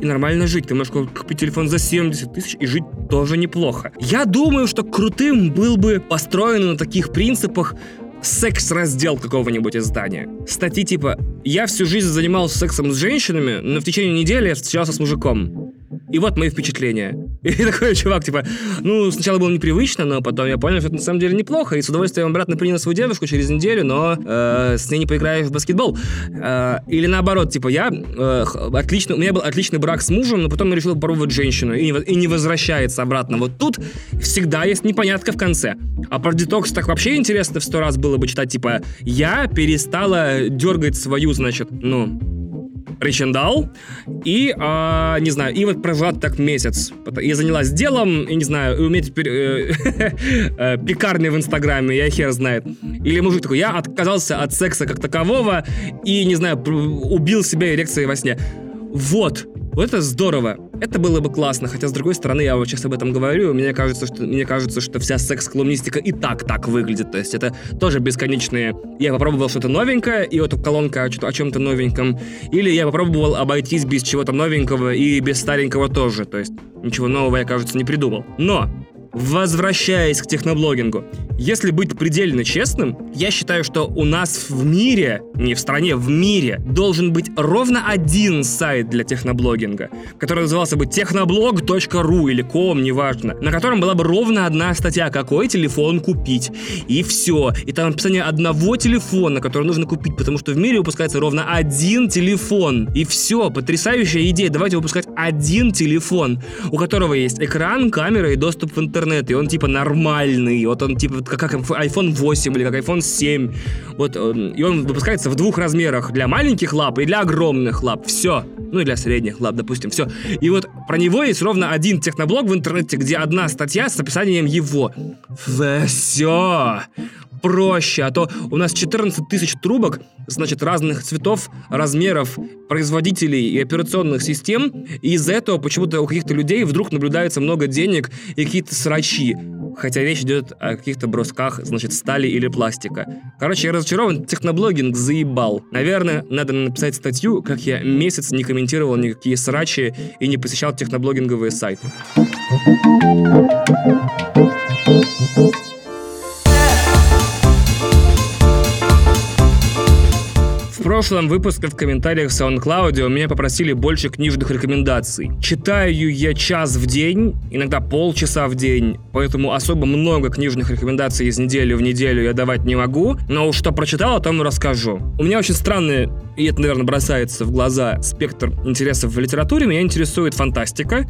и нормально жить. Ты можешь купить телефон за 70 тысяч и жить тоже неплохо. Я думаю, что крутым был бы построен на таких принципах секс-раздел какого-нибудь издания. Статьи типа «Я всю жизнь занимался сексом с женщинами, но в течение недели я встречался с мужиком». И вот мои впечатления. (laughs) И такой чувак, типа, ну, сначала было непривычно, но потом я понял, что это на самом деле неплохо. И с удовольствием обратно принял свою девушку через неделю, но э, с ней не поиграешь в баскетбол. Э, или наоборот, типа, я э, отлично, у меня был отличный брак с мужем, но потом я решил попробовать женщину и и не возвращается обратно. Вот тут всегда есть непонятка в конце. А про детокс так вообще интересно в сто раз было бы читать, типа, я перестала дергать свою, значит, ну, причиндал. И, а, не знаю, и вот прожила так месяц. Я занялась делом, и не знаю, у меня теперь э, (laughs) э, пекарня в Инстаграме, я хер знает. Или мужик такой, я отказался от секса как такового и, не знаю, убил себя эрекцией во сне. Вот, вот это здорово. Это было бы классно, хотя с другой стороны, я вот сейчас об этом говорю, мне кажется, что мне кажется, что вся секс-колумнистика и так так выглядит, то есть это тоже бесконечные. Я попробовал что-то новенькое, и вот колонка о, о чем-то новеньком, или я попробовал обойтись без чего-то новенького и без старенького тоже, то есть ничего нового я, кажется, не придумал. Но Возвращаясь к техноблогингу, если быть предельно честным, я считаю, что у нас в мире, не в стране, в мире, должен быть ровно один сайт для техноблогинга, который назывался бы техноблог.ру или ком, неважно, на котором была бы ровно одна статья, какой телефон купить. И все. И там описание одного телефона, который нужно купить, потому что в мире выпускается ровно один телефон. И все. Потрясающая идея. Давайте выпускать один телефон, у которого есть экран, камера и доступ в интернет интернет, и он типа нормальный, вот он типа как, как iPhone 8 или как iPhone 7, вот, и он выпускается в двух размерах, для маленьких лап и для огромных лап, все, ну и для средних лап, допустим, все. И вот про него есть ровно один техноблог в интернете, где одна статья с описанием его. Все проще, а то у нас 14 тысяч трубок, значит, разных цветов, размеров, производителей и операционных систем, и из-за этого почему-то у каких-то людей вдруг наблюдается много денег и какие-то срачи. Хотя речь идет о каких-то брусках, значит, стали или пластика. Короче, я разочарован, техноблогинг заебал. Наверное, надо написать статью, как я месяц не комментировал никакие срачи и не посещал техноблогинговые сайты. Прошлом выпуске в комментариях в SoundCloud у меня попросили больше книжных рекомендаций. Читаю я час в день, иногда полчаса в день, поэтому особо много книжных рекомендаций из недели в неделю я давать не могу, но что прочитал, о том и расскажу. У меня очень странный, и это, наверное, бросается в глаза, спектр интересов в литературе. Меня интересует фантастика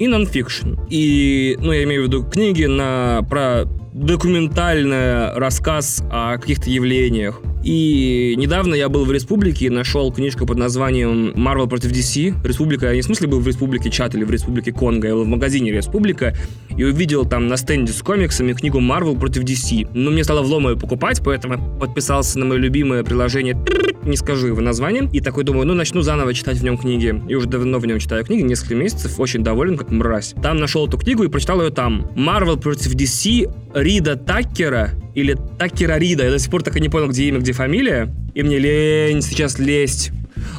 и нонфикшн. И, ну, я имею в виду книги на, про документальный рассказ о каких-то явлениях. И недавно я был в Республике и нашел книжку под названием «Marvel против DC». Республика, я не в смысле был в Республике Чат или в Республике Конго, я был в магазине Республика и увидел там на стенде с комиксами книгу «Marvel против DC». Но мне стало влом ее покупать, поэтому подписался на мое любимое приложение не скажу его название. И такой думаю, ну, начну заново читать в нем книги. И уже давно в нем читаю книги, несколько месяцев, очень доволен, как мразь. Там нашел эту книгу и прочитал ее там. Marvel против DC Рида Таккера или Таккера Рида. Я до сих пор так и не понял, где имя, где фамилия. И мне лень сейчас лезть.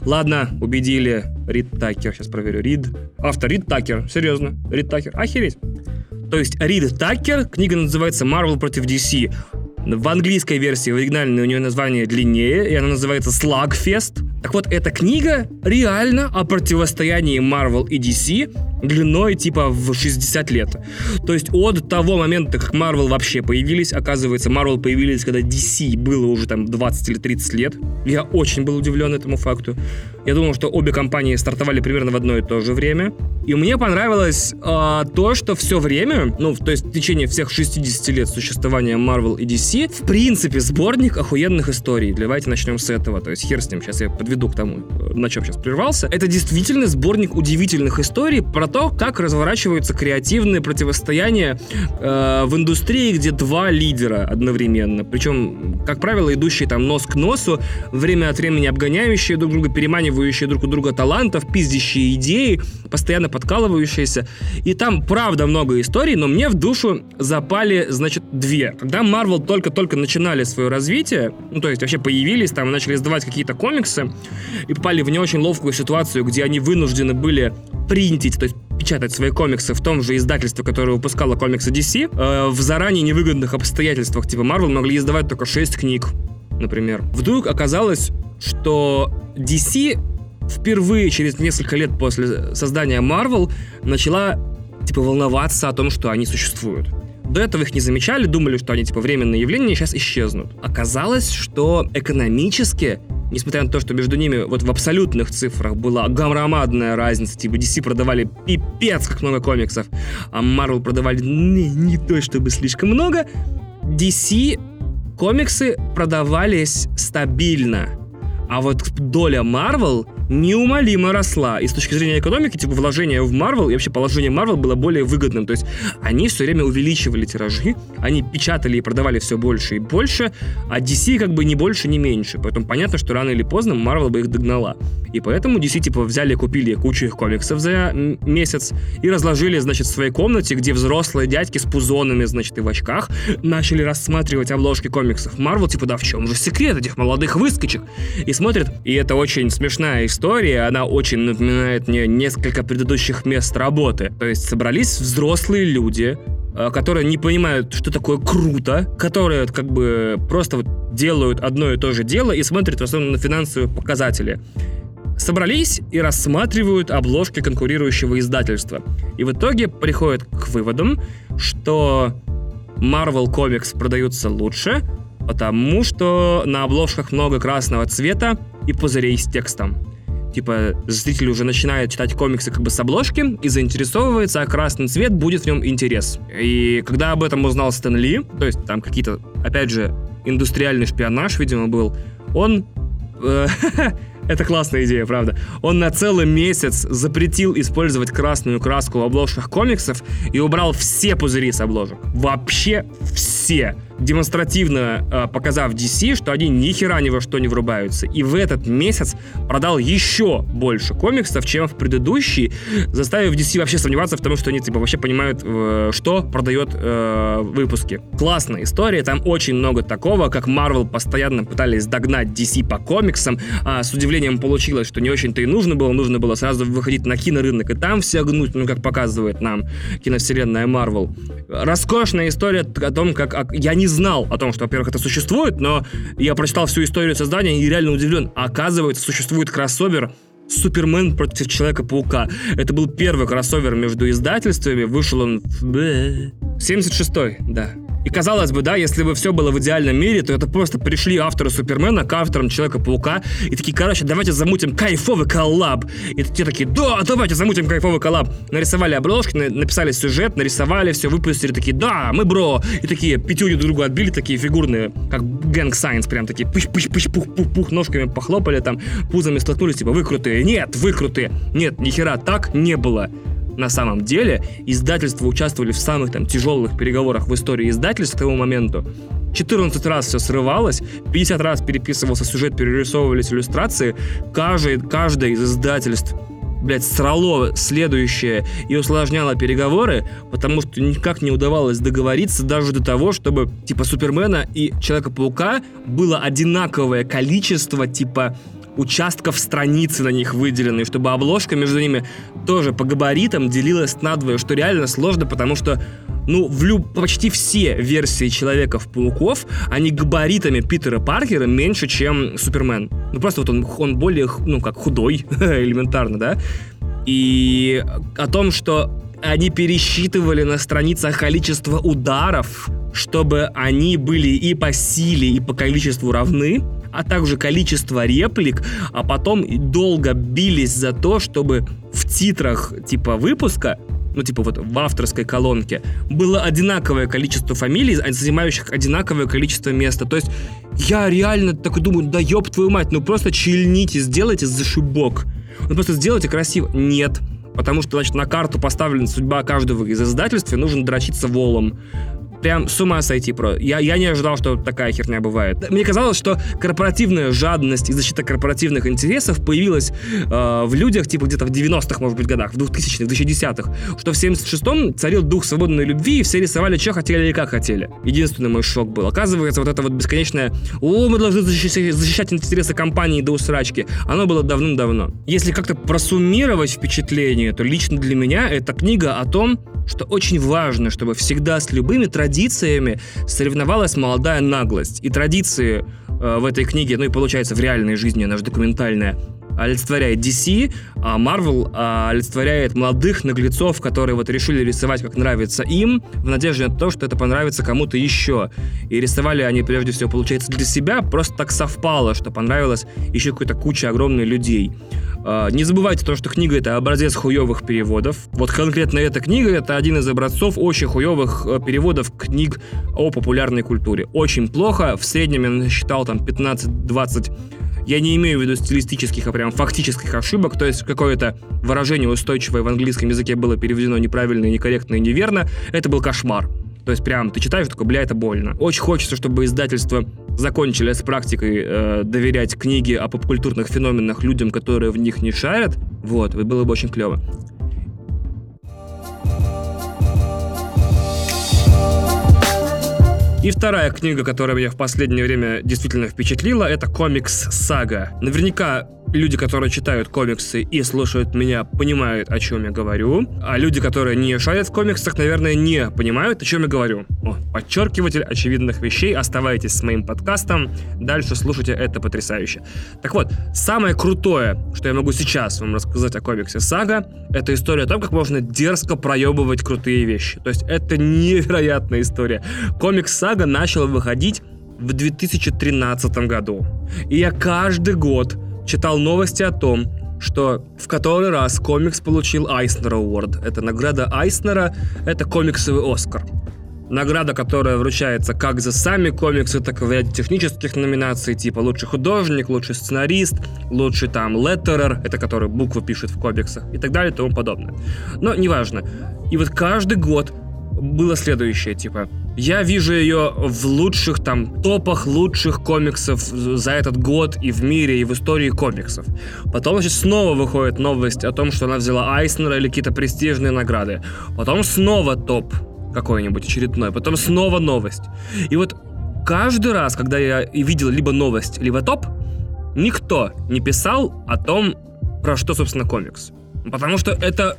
Ладно, убедили. Рид Такер, сейчас проверю. Рид. Автор Рид Такер. Серьезно. Рид Такер. Охереть. То есть Рид Такер, книга называется Marvel против DC. В английской версии, в оригинальной у нее название длиннее, и она называется Slugfest. Так вот, эта книга реально о противостоянии Marvel и DC длиной типа в 60 лет. То есть от того момента, как Marvel вообще появились, оказывается, Marvel появились, когда DC было уже там 20 или 30 лет. Я очень был удивлен этому факту. Я думал, что обе компании стартовали примерно в одно и то же время. И мне понравилось э, то, что все время, ну, то есть в течение всех 60 лет существования Marvel и DC, в принципе, сборник охуенных историй. Давайте начнем с этого. То есть хер с ним, сейчас я подведу веду к тому, на чем сейчас прервался, это действительно сборник удивительных историй про то, как разворачиваются креативные противостояния э, в индустрии, где два лидера одновременно. Причем, как правило, идущие там нос к носу, время от времени обгоняющие друг друга, переманивающие друг у друга талантов, пиздящие идеи, постоянно подкалывающиеся. И там, правда, много историй, но мне в душу запали, значит, две. Когда Marvel только-только начинали свое развитие, ну, то есть вообще появились, там начали издавать какие-то комиксы, и попали в не очень ловкую ситуацию, где они вынуждены были принтить, то есть печатать свои комиксы в том же издательстве, которое выпускало комиксы DC, э, в заранее невыгодных обстоятельствах, типа Marvel могли издавать только 6 книг, например. Вдруг оказалось, что DC впервые через несколько лет после создания Marvel начала типа волноваться о том, что они существуют. До этого их не замечали, думали, что они типа временные явления, сейчас исчезнут. Оказалось, что экономически несмотря на то, что между ними вот в абсолютных цифрах была громадная разница, типа DC продавали пипец как много комиксов, а Marvel продавали не, не то чтобы слишком много, DC комиксы продавались стабильно. А вот доля Marvel неумолимо росла. И с точки зрения экономики, типа, вложение в Marvel и вообще положение Marvel было более выгодным. То есть они все время увеличивали тиражи, они печатали и продавали все больше и больше, а DC как бы не больше, не меньше. Поэтому понятно, что рано или поздно Marvel бы их догнала. И поэтому DC, типа, взяли, купили кучу их комиксов за месяц и разложили, значит, в своей комнате, где взрослые дядьки с пузонами, значит, и в очках начали рассматривать обложки комиксов Marvel, типа, да в чем же секрет этих молодых выскочек? И смотрят, и это очень смешная история, она очень напоминает мне несколько предыдущих мест работы. То есть собрались взрослые люди, э, которые не понимают, что такое круто, которые как бы просто вот делают одно и то же дело и смотрят в основном на финансовые показатели. Собрались и рассматривают обложки конкурирующего издательства. И в итоге приходят к выводам, что Marvel Comics продаются лучше, потому что на обложках много красного цвета и пузырей с текстом. Типа, зритель уже начинает читать комиксы как бы с обложки и заинтересовывается, а красный цвет будет в нем интерес. И когда об этом узнал Стэн Ли, то есть там какие-то, опять же, индустриальный шпионаж, видимо, был, он э, (laughs) Это классная идея, правда. Он на целый месяц запретил использовать красную краску в обложках комиксов и убрал все пузыри с обложек. Вообще все демонстративно э, показав DC, что они ни хера ни во что не врубаются. И в этот месяц продал еще больше комиксов, чем в предыдущий, заставив DC вообще сомневаться в том, что они типа вообще понимают, э, что продает э, выпуски. Классная история, там очень много такого, как Marvel постоянно пытались догнать DC по комиксам, а с удивлением удивлением получилось, что не очень-то и нужно было. Нужно было сразу выходить на кинорынок и там все гнуть, ну, как показывает нам киновселенная Марвел. Роскошная история о том, как... Я не знал о том, что, во-первых, это существует, но я прочитал всю историю создания и реально удивлен. Оказывается, существует кроссовер Супермен против Человека-паука. Это был первый кроссовер между издательствами. Вышел он в... 76-й, да. И казалось бы, да, если бы все было в идеальном мире, то это просто пришли авторы Супермена к авторам Человека-паука и такие, короче, давайте замутим кайфовый коллаб. И те такие, да, давайте замутим кайфовый коллаб. Нарисовали обложки, написали сюжет, нарисовали все, выпустили, такие, да, мы бро. И такие пятюню друг друга отбили, такие фигурные, как gang signs, прям такие пыш-пыш-пыш-пух-пух-пух, ножками похлопали там, пузами столкнулись, типа, вы крутые. Нет, вы крутые. Нет, нихера так не было. На самом деле издательства участвовали в самых там тяжелых переговорах в истории издательств к тому моменту. 14 раз все срывалось, 50 раз переписывался сюжет, перерисовывались иллюстрации. Каждый, каждое из издательств блядь, срало следующее и усложняло переговоры, потому что никак не удавалось договориться даже до того, чтобы, типа, Супермена и Человека-паука было одинаковое количество, типа, участков страницы на них выделены, чтобы обложка между ними тоже по габаритам делилась надвое, что реально сложно, потому что ну, в люб... почти все версии Человеков-пауков, они габаритами Питера Паркера меньше, чем Супермен. Ну, просто вот он, он более, ну, как худой, (laughs) элементарно, да? И о том, что они пересчитывали на страницах количество ударов, чтобы они были и по силе, и по количеству равны, а также количество реплик, а потом долго бились за то, чтобы в титрах типа выпуска ну, типа вот в авторской колонке, было одинаковое количество фамилий, занимающих одинаковое количество места. То есть я реально такой думаю, да ёб твою мать, ну просто чильните, сделайте зашибок. Ну просто сделайте красиво. Нет. Потому что, значит, на карту поставлена судьба каждого из издательств, и нужно дрочиться волом прям с ума сойти про. Я, я не ожидал, что такая херня бывает. Мне казалось, что корпоративная жадность и защита корпоративных интересов появилась э, в людях, типа где-то в 90-х, может быть, годах, в 2000-х, 2010-х, что в 76-м царил дух свободной любви, и все рисовали, что хотели и как хотели. Единственный мой шок был. Оказывается, вот это вот бесконечное «О, мы должны защищать, защищать интересы компании до усрачки», оно было давным-давно. Если как-то просуммировать впечатление, то лично для меня эта книга о том, что очень важно, чтобы всегда с любыми традициями соревновалась молодая наглость. И традиции э, в этой книге, ну и получается в реальной жизни, она же документальная, олицетворяет DC, а Marvel а, олицетворяет молодых наглецов, которые вот решили рисовать, как нравится им, в надежде на то, что это понравится кому-то еще. И рисовали они, прежде всего, получается, для себя, просто так совпало, что понравилось еще какой-то куча огромной людей. А, не забывайте то, что книга это образец хуевых переводов. Вот конкретно эта книга это один из образцов очень хуевых э, переводов книг о популярной культуре. Очень плохо. В среднем я насчитал там 15-20 я не имею в виду стилистических, а прям фактических ошибок, то есть какое-то выражение устойчивое в английском языке было переведено неправильно, некорректно и неверно. Это был кошмар. То есть прям ты читаешь, такой, бля, это больно. Очень хочется, чтобы издательство закончили с практикой э, доверять книги о попкультурных феноменах людям, которые в них не шарят. Вот, было бы очень клево. И вторая книга, которая меня в последнее время действительно впечатлила, это комикс «Сага». Наверняка люди, которые читают комиксы и слушают меня, понимают, о чем я говорю. А люди, которые не шарят в комиксах, наверное, не понимают, о чем я говорю. О, подчеркиватель очевидных вещей. Оставайтесь с моим подкастом. Дальше слушайте, это потрясающе. Так вот, самое крутое, что я могу сейчас вам рассказать о комиксе «Сага», это история о том, как можно дерзко проебывать крутые вещи. То есть это невероятная история. Комикс «Сага» начал выходить в 2013 году. И я каждый год читал новости о том, что в который раз комикс получил Айснер Award. Это награда Айснера, это комиксовый Оскар. Награда, которая вручается как за сами комиксы, так и в ряде технических номинаций, типа лучший художник, лучший сценарист, лучший там леттерер, это который буквы пишет в комиксах и так далее и тому подобное. Но неважно. И вот каждый год было следующее, типа, я вижу ее в лучших там топах лучших комиксов за этот год и в мире, и в истории комиксов. Потом, значит, снова выходит новость о том, что она взяла Айснера или какие-то престижные награды. Потом снова топ какой-нибудь очередной. Потом снова новость. И вот каждый раз, когда я видел либо новость, либо топ, никто не писал о том, про что, собственно, комикс. Потому что это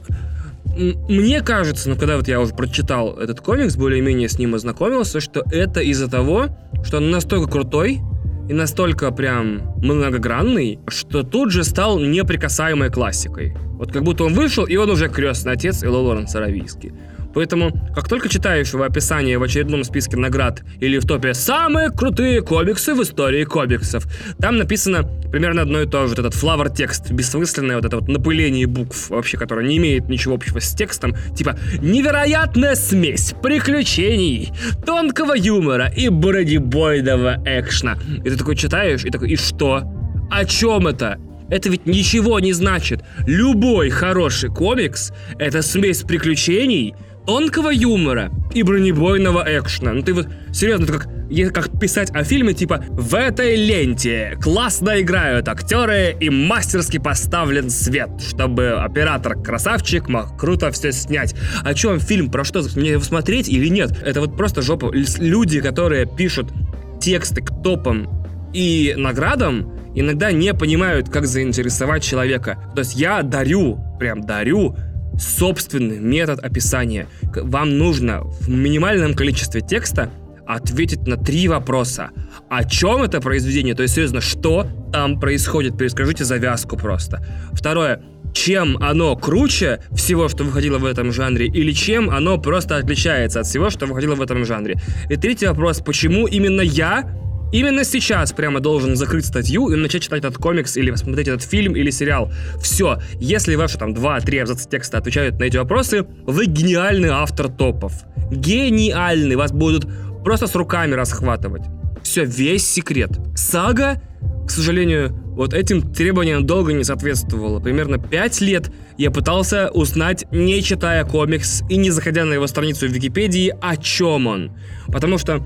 мне кажется, ну когда вот я уже прочитал этот комикс, более-менее с ним ознакомился, что это из-за того, что он настолько крутой и настолько прям многогранный, что тут же стал неприкасаемой классикой. Вот как будто он вышел, и он уже крестный отец Элла Лоренса Равийский. Поэтому, как только читаешь его описание в очередном списке наград или в топе «Самые крутые комиксы в истории комиксов», там написано примерно одно и то же. Вот этот флавор текст, бессмысленное вот это вот напыление букв, вообще, которое не имеет ничего общего с текстом. Типа «Невероятная смесь приключений, тонкого юмора и бронебойного экшна». И ты такой читаешь, и такой «И что? О чем это?» Это ведь ничего не значит. Любой хороший комикс — это смесь приключений, тонкого юмора и бронебойного экшена. Ну ты вот, серьезно, это как, как писать о фильме типа «В этой ленте классно играют актеры и мастерски поставлен свет, чтобы оператор-красавчик мог круто все снять». О чем фильм, про что, мне его смотреть или нет? Это вот просто жопа. Люди, которые пишут тексты к топам и наградам, иногда не понимают, как заинтересовать человека. То есть я дарю, прям дарю собственный метод описания. Вам нужно в минимальном количестве текста ответить на три вопроса. О чем это произведение? То есть, серьезно, что там происходит? Перескажите завязку просто. Второе. Чем оно круче всего, что выходило в этом жанре, или чем оно просто отличается от всего, что выходило в этом жанре? И третий вопрос. Почему именно я Именно сейчас прямо должен закрыть статью и начать читать этот комикс или посмотреть этот фильм или сериал. Все. Если ваши там 2-3 абзаца текста отвечают на эти вопросы, вы гениальный автор топов. Гениальный. Вас будут просто с руками расхватывать. Все, весь секрет. Сага, к сожалению, вот этим требованиям долго не соответствовала. Примерно 5 лет я пытался узнать, не читая комикс и не заходя на его страницу в Википедии, о чем он. Потому что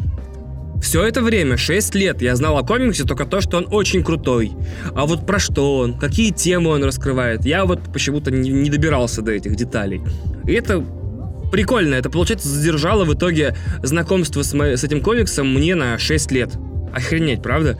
все это время, 6 лет, я знал о комиксе только то, что он очень крутой. А вот про что он, какие темы он раскрывает, я вот почему-то не, не добирался до этих деталей. И это прикольно, это, получается, задержало в итоге знакомство с, мо- с этим комиксом мне на 6 лет. Охренеть, правда?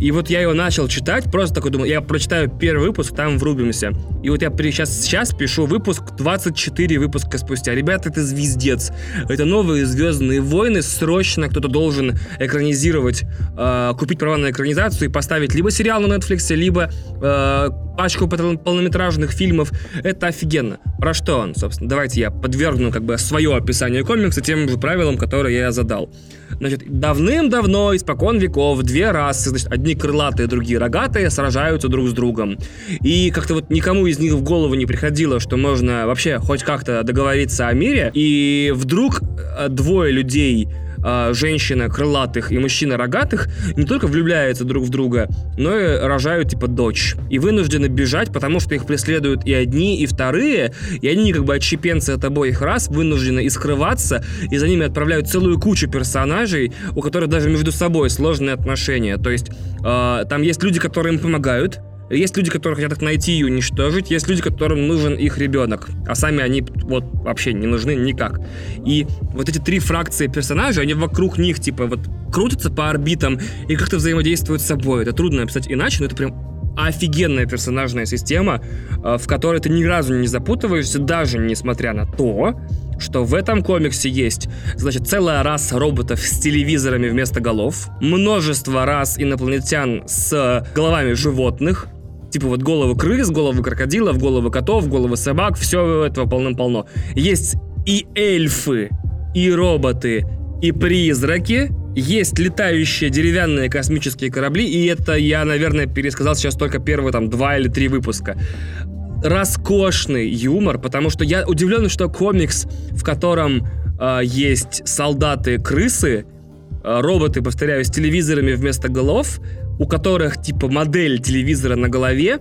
И вот я его начал читать, просто такой думал, я прочитаю первый выпуск, там врубимся. И вот я сейчас, сейчас пишу выпуск 24 выпуска спустя. Ребята, это звездец. Это новые Звездные войны. Срочно кто-то должен экранизировать, э, купить права на экранизацию и поставить либо сериал на Netflix, либо э, пачку полнометражных фильмов. Это офигенно. Про что он, собственно? Давайте я подвергну как бы свое описание комикса тем же правилам, которые я задал. Значит, давным-давно, испокон веков, две расы, значит, одни крылатые, другие рогатые, сражаются друг с другом. И как-то вот никому из них в голову не приходило, что можно вообще хоть как-то договориться о мире. И вдруг э, двое людей э, женщина крылатых и мужчина рогатых не только влюбляются друг в друга, но и рожают типа дочь. И вынуждены бежать, потому что их преследуют и одни, и вторые, и они как бы отщепенцы от обоих раз вынуждены и скрываться, и за ними отправляют целую кучу персонажей, у которых даже между собой сложные отношения. То есть э, там есть люди, которые им помогают, есть люди, которые хотят их найти и уничтожить, есть люди, которым нужен их ребенок, а сами они вот вообще не нужны никак. И вот эти три фракции персонажей, они вокруг них типа вот крутятся по орбитам и как-то взаимодействуют с собой. Это трудно описать иначе, но это прям офигенная персонажная система, э, в которой ты ни разу не запутываешься, даже несмотря на то, что в этом комиксе есть, значит, целая раса роботов с телевизорами вместо голов, множество рас инопланетян с головами животных, Типа вот головы крыс, головы крокодилов, головы котов, головы собак, все этого полным-полно. Есть и эльфы, и роботы, и призраки, есть летающие деревянные космические корабли, и это я, наверное, пересказал сейчас только первые там два или три выпуска. Роскошный юмор, потому что я удивлен, что комикс, в котором э, есть солдаты-крысы, э, роботы, повторяю, с телевизорами вместо голов, у которых типа модель телевизора на голове,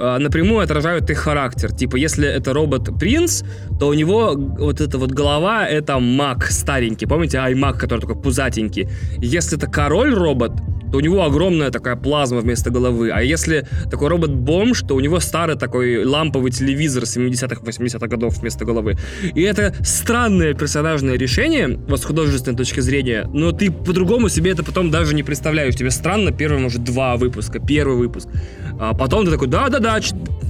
э, напрямую отражают их характер. Типа, если это робот-принц, то у него вот эта вот голова — это маг старенький. Помните, iMac, который такой пузатенький? Если это король-робот, то у него огромная такая плазма вместо головы. А если такой робот-бомж, то у него старый такой ламповый телевизор 70-х, 80-х годов вместо головы. И это странное персонажное решение, вот с художественной точки зрения, но ты по-другому себе это потом даже не представляешь. Тебе странно первые, может, два выпуска, первый выпуск. А потом ты такой, да-да-да,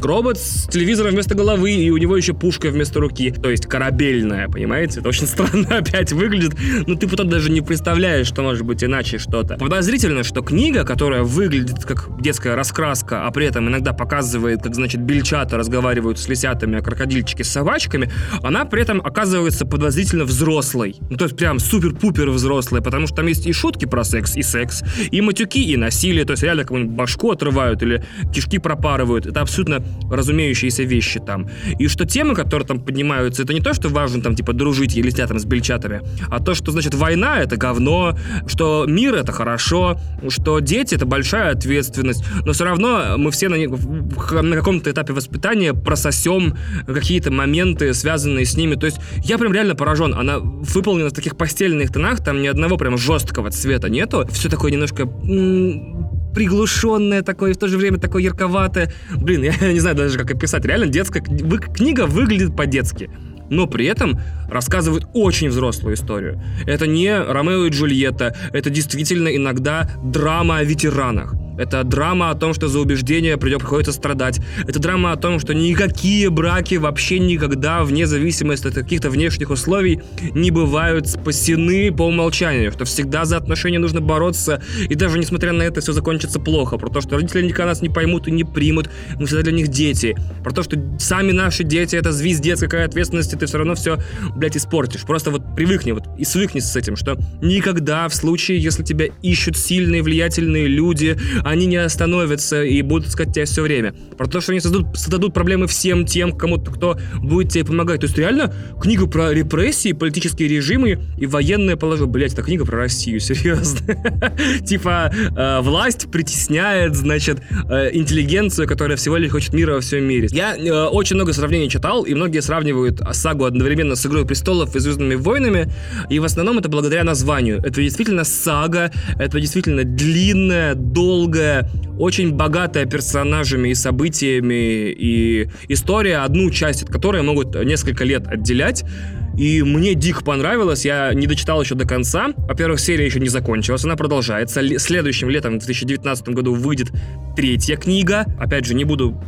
робот с телевизором вместо головы, и у него еще пушка вместо руки. То есть корабельная, понимаете? Это очень (laughs) странно опять выглядит. Но ты потом даже не представляешь, что может быть иначе что-то. Подозрительно, что книга, которая выглядит как детская раскраска, а при этом иногда показывает, как, значит, бельчата разговаривают с лисятами, а крокодильчики с собачками, она при этом оказывается подозрительно взрослой. Ну, то есть прям супер-пупер взрослая, потому что там есть и шутки про секс, и секс, и матюки, и насилие, то есть реально кому-нибудь башку отрывают или кишки пропарывают. Это абсолютно разумеющиеся вещи там. И что темы, которые там поднимаются, это не то, что важно там, типа, дружить или там с бельчатами, а то, что, значит, война — это говно, что мир — это хорошо, что дети — это большая ответственность, но все равно мы все на, на каком-то этапе воспитания прососем какие-то моменты, связанные с ними. То есть я прям реально поражен. Она выполнена в таких постельных тонах, там ни одного прям жесткого цвета нету. Все такое немножко приглушенное такое, и в то же время такое ярковатое. Блин, (laughs) я не знаю даже, как описать. Реально детская книга выглядит по-детски но при этом рассказывает очень взрослую историю. Это не Ромео и Джульетта, это действительно иногда драма о ветеранах. Это драма о том, что за убеждения приходится страдать. Это драма о том, что никакие браки вообще никогда, вне зависимости от каких-то внешних условий, не бывают спасены по умолчанию. Что всегда за отношения нужно бороться, и даже несмотря на это все закончится плохо. Про то, что родители никогда нас не поймут и не примут, мы всегда для них дети. Про то, что сами наши дети это звездец, какая ответственность, и ты все равно все, блядь, испортишь. Просто вот привыкни вот и свыкнись с этим, что никогда в случае, если тебя ищут сильные, влиятельные люди, они не остановятся и будут искать тебя все время. Про то, что они создадут, создадут проблемы всем тем, кому-то, кто будет тебе помогать. То есть реально книга про репрессии, политические режимы и военное положение. Блять, это книга про Россию, (laughs) серьезно. Типа э, власть притесняет, значит, э, интеллигенцию, которая всего лишь хочет мира во всем мире. Я э, очень много сравнений читал, и многие сравнивают сагу одновременно с Игрой престолов и Звездными войнами, и в основном это благодаря названию. Это действительно сага, это действительно длинная, долгая, долгая, очень богатая персонажами и событиями и история, одну часть от которой могут несколько лет отделять. И мне дико понравилось, я не дочитал еще до конца. Во-первых, серия еще не закончилась, она продолжается. Следующим летом, в 2019 году, выйдет третья книга. Опять же, не буду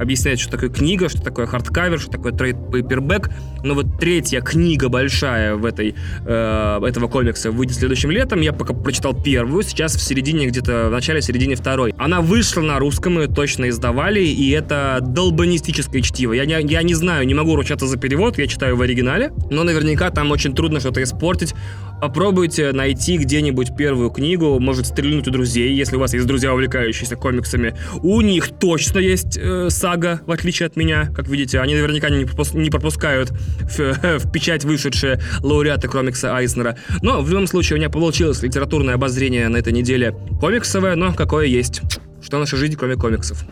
объяснять, что такое книга, что такое hardcover, что такое trade paperback. Но вот третья книга большая в этой, э, этого комикса выйдет следующим летом. Я пока прочитал первую, сейчас в середине, где-то в начале, середине второй. Она вышла на русском, ее точно издавали, и это долбанистическое чтиво. Я не, я не знаю, не могу ручаться за перевод, я читаю в оригинале, но наверняка там очень трудно что-то испортить. Попробуйте найти где-нибудь первую книгу, может стрельнуть у друзей, если у вас есть друзья, увлекающиеся комиксами. У них точно есть э, сага, в отличие от меня, как видите. Они наверняка не, пропуск- не пропускают в, (laughs) в печать вышедшие лауреаты комикса Айзнера. Но в любом случае у меня получилось литературное обозрение на этой неделе комиксовое, но какое есть. Что наша жизнь, кроме комиксов.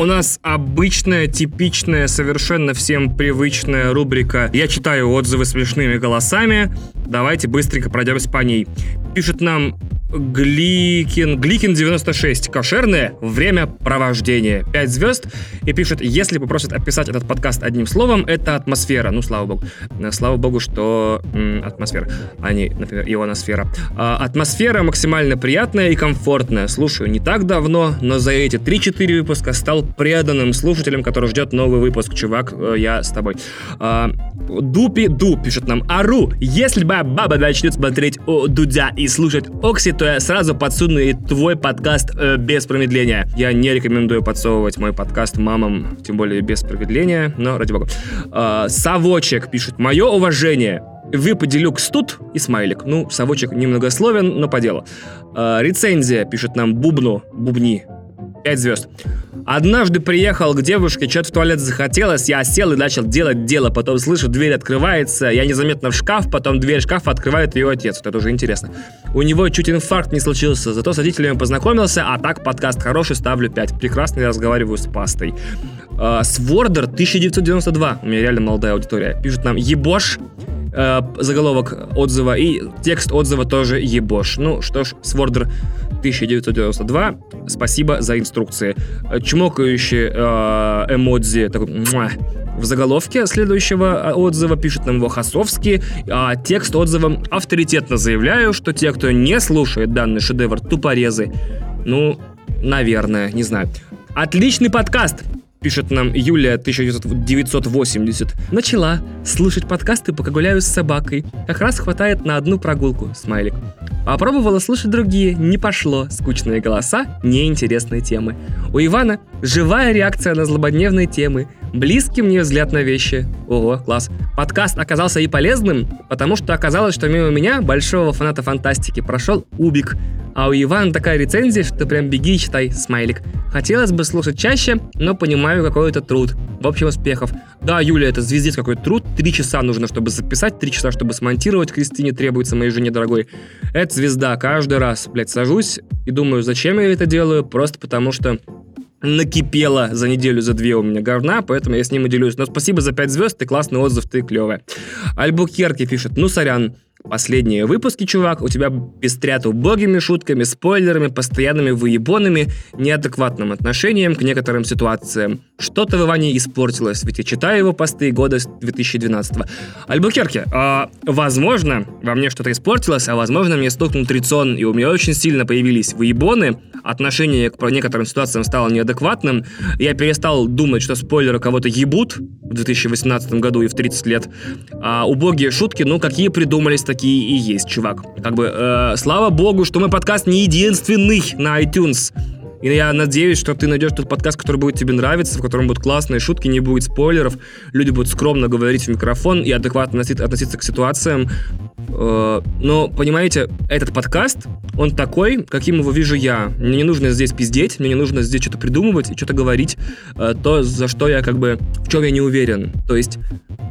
У нас обычная, типичная, совершенно всем привычная рубрика «Я читаю отзывы смешными голосами». Давайте быстренько пройдемся по ней. Пишет нам Гликин, Гликин 96. Кошерное время провождения. 5 звезд. И пишет, если попросят описать этот подкаст одним словом, это атмосфера. Ну, слава богу. Слава богу, что м, атмосфера, а не, например, ионосфера. А, атмосфера максимально приятная и комфортная. Слушаю не так давно, но за эти 3-4 выпуска стал преданным слушателем, который ждет новый выпуск. Чувак, э, я с тобой. А, Дупи Ду пишет нам, Ару, если бы баба начнет смотреть о Дудя и слушать Окси, то я сразу подсуну и твой подкаст э, без промедления. Я не рекомендую подсовывать мой подкаст мамам, тем более без промедления, но ради бога. Э, Савочек пишет, мое уважение. Вы поделюкс тут и смайлик. Ну, совочек немногословен, но по делу. Э, рецензия пишет нам Бубну, Бубни. 5 звезд. Однажды приехал к девушке, что-то в туалет захотелось, я сел и начал делать дело, потом слышу, дверь открывается, я незаметно в шкаф, потом дверь шкафа открывает ее отец, вот это уже интересно. У него чуть инфаркт не случился, зато с родителями познакомился, а так подкаст хороший, ставлю 5. Прекрасно я разговариваю с пастой. А, Свордер 1992, у меня реально молодая аудитория, пишет нам «Ебош», э, заголовок отзыва, и текст отзыва тоже «Ебош». Ну что ж, Свордер 1992, спасибо за инструкции. Чмокающий э, эмодзи, такой в заголовке следующего а, отзыва пишет нам его Хасовский, а текст отзыва авторитетно заявляю, что те, кто не слушает данный шедевр, тупорезы. Ну, наверное, не знаю. Отличный подкаст! Пишет нам Юлия 1980. Начала слушать подкасты, пока гуляю с собакой. Как раз хватает на одну прогулку. Смайлик. Попробовала слушать другие. Не пошло. Скучные голоса, неинтересные темы. У Ивана живая реакция на злободневные темы. Близкий мне взгляд на вещи. Ого, класс. Подкаст оказался и полезным, потому что оказалось, что мимо меня, большого фаната фантастики, прошел Убик. А у Ивана такая рецензия, что прям беги и читай, смайлик. Хотелось бы слушать чаще, но понимаю, какой это труд. В общем, успехов. Да, Юля, это звездец какой труд. Три часа нужно, чтобы записать, три часа, чтобы смонтировать. Кристине требуется, моей жене дорогой. Это звезда. Каждый раз, блядь, сажусь и думаю, зачем я это делаю? Просто потому что накипело за неделю, за две у меня говна, поэтому я с ним и делюсь. Но спасибо за 5 звезд, ты классный отзыв, ты клевая. Альбукерки пишет, ну сорян, Последние выпуски, чувак, у тебя пестрят убогими шутками, спойлерами, постоянными выебонами, неадекватным отношением к некоторым ситуациям. Что-то в Иване испортилось, ведь я читаю его посты года 2012-го. Альбукерки, а, возможно, во мне что-то испортилось, а возможно, мне стукнул трицон, и у меня очень сильно появились выебоны, отношение к некоторым ситуациям стало неадекватным, я перестал думать, что спойлеры кого-то ебут в 2018 году и в 30 лет, а убогие шутки, ну, какие придумались, такие и есть, чувак. Как бы, э, слава богу, что мой подкаст не единственный на iTunes. И я надеюсь, что ты найдешь тот подкаст, который будет тебе нравиться, в котором будут классные шутки, не будет спойлеров, люди будут скромно говорить в микрофон и адекватно относиться к ситуациям. Э, но, понимаете, этот подкаст, он такой, каким его вижу я. Мне не нужно здесь пиздеть, мне не нужно здесь что-то придумывать и что-то говорить, э, то, за что я как бы, в чем я не уверен. То есть,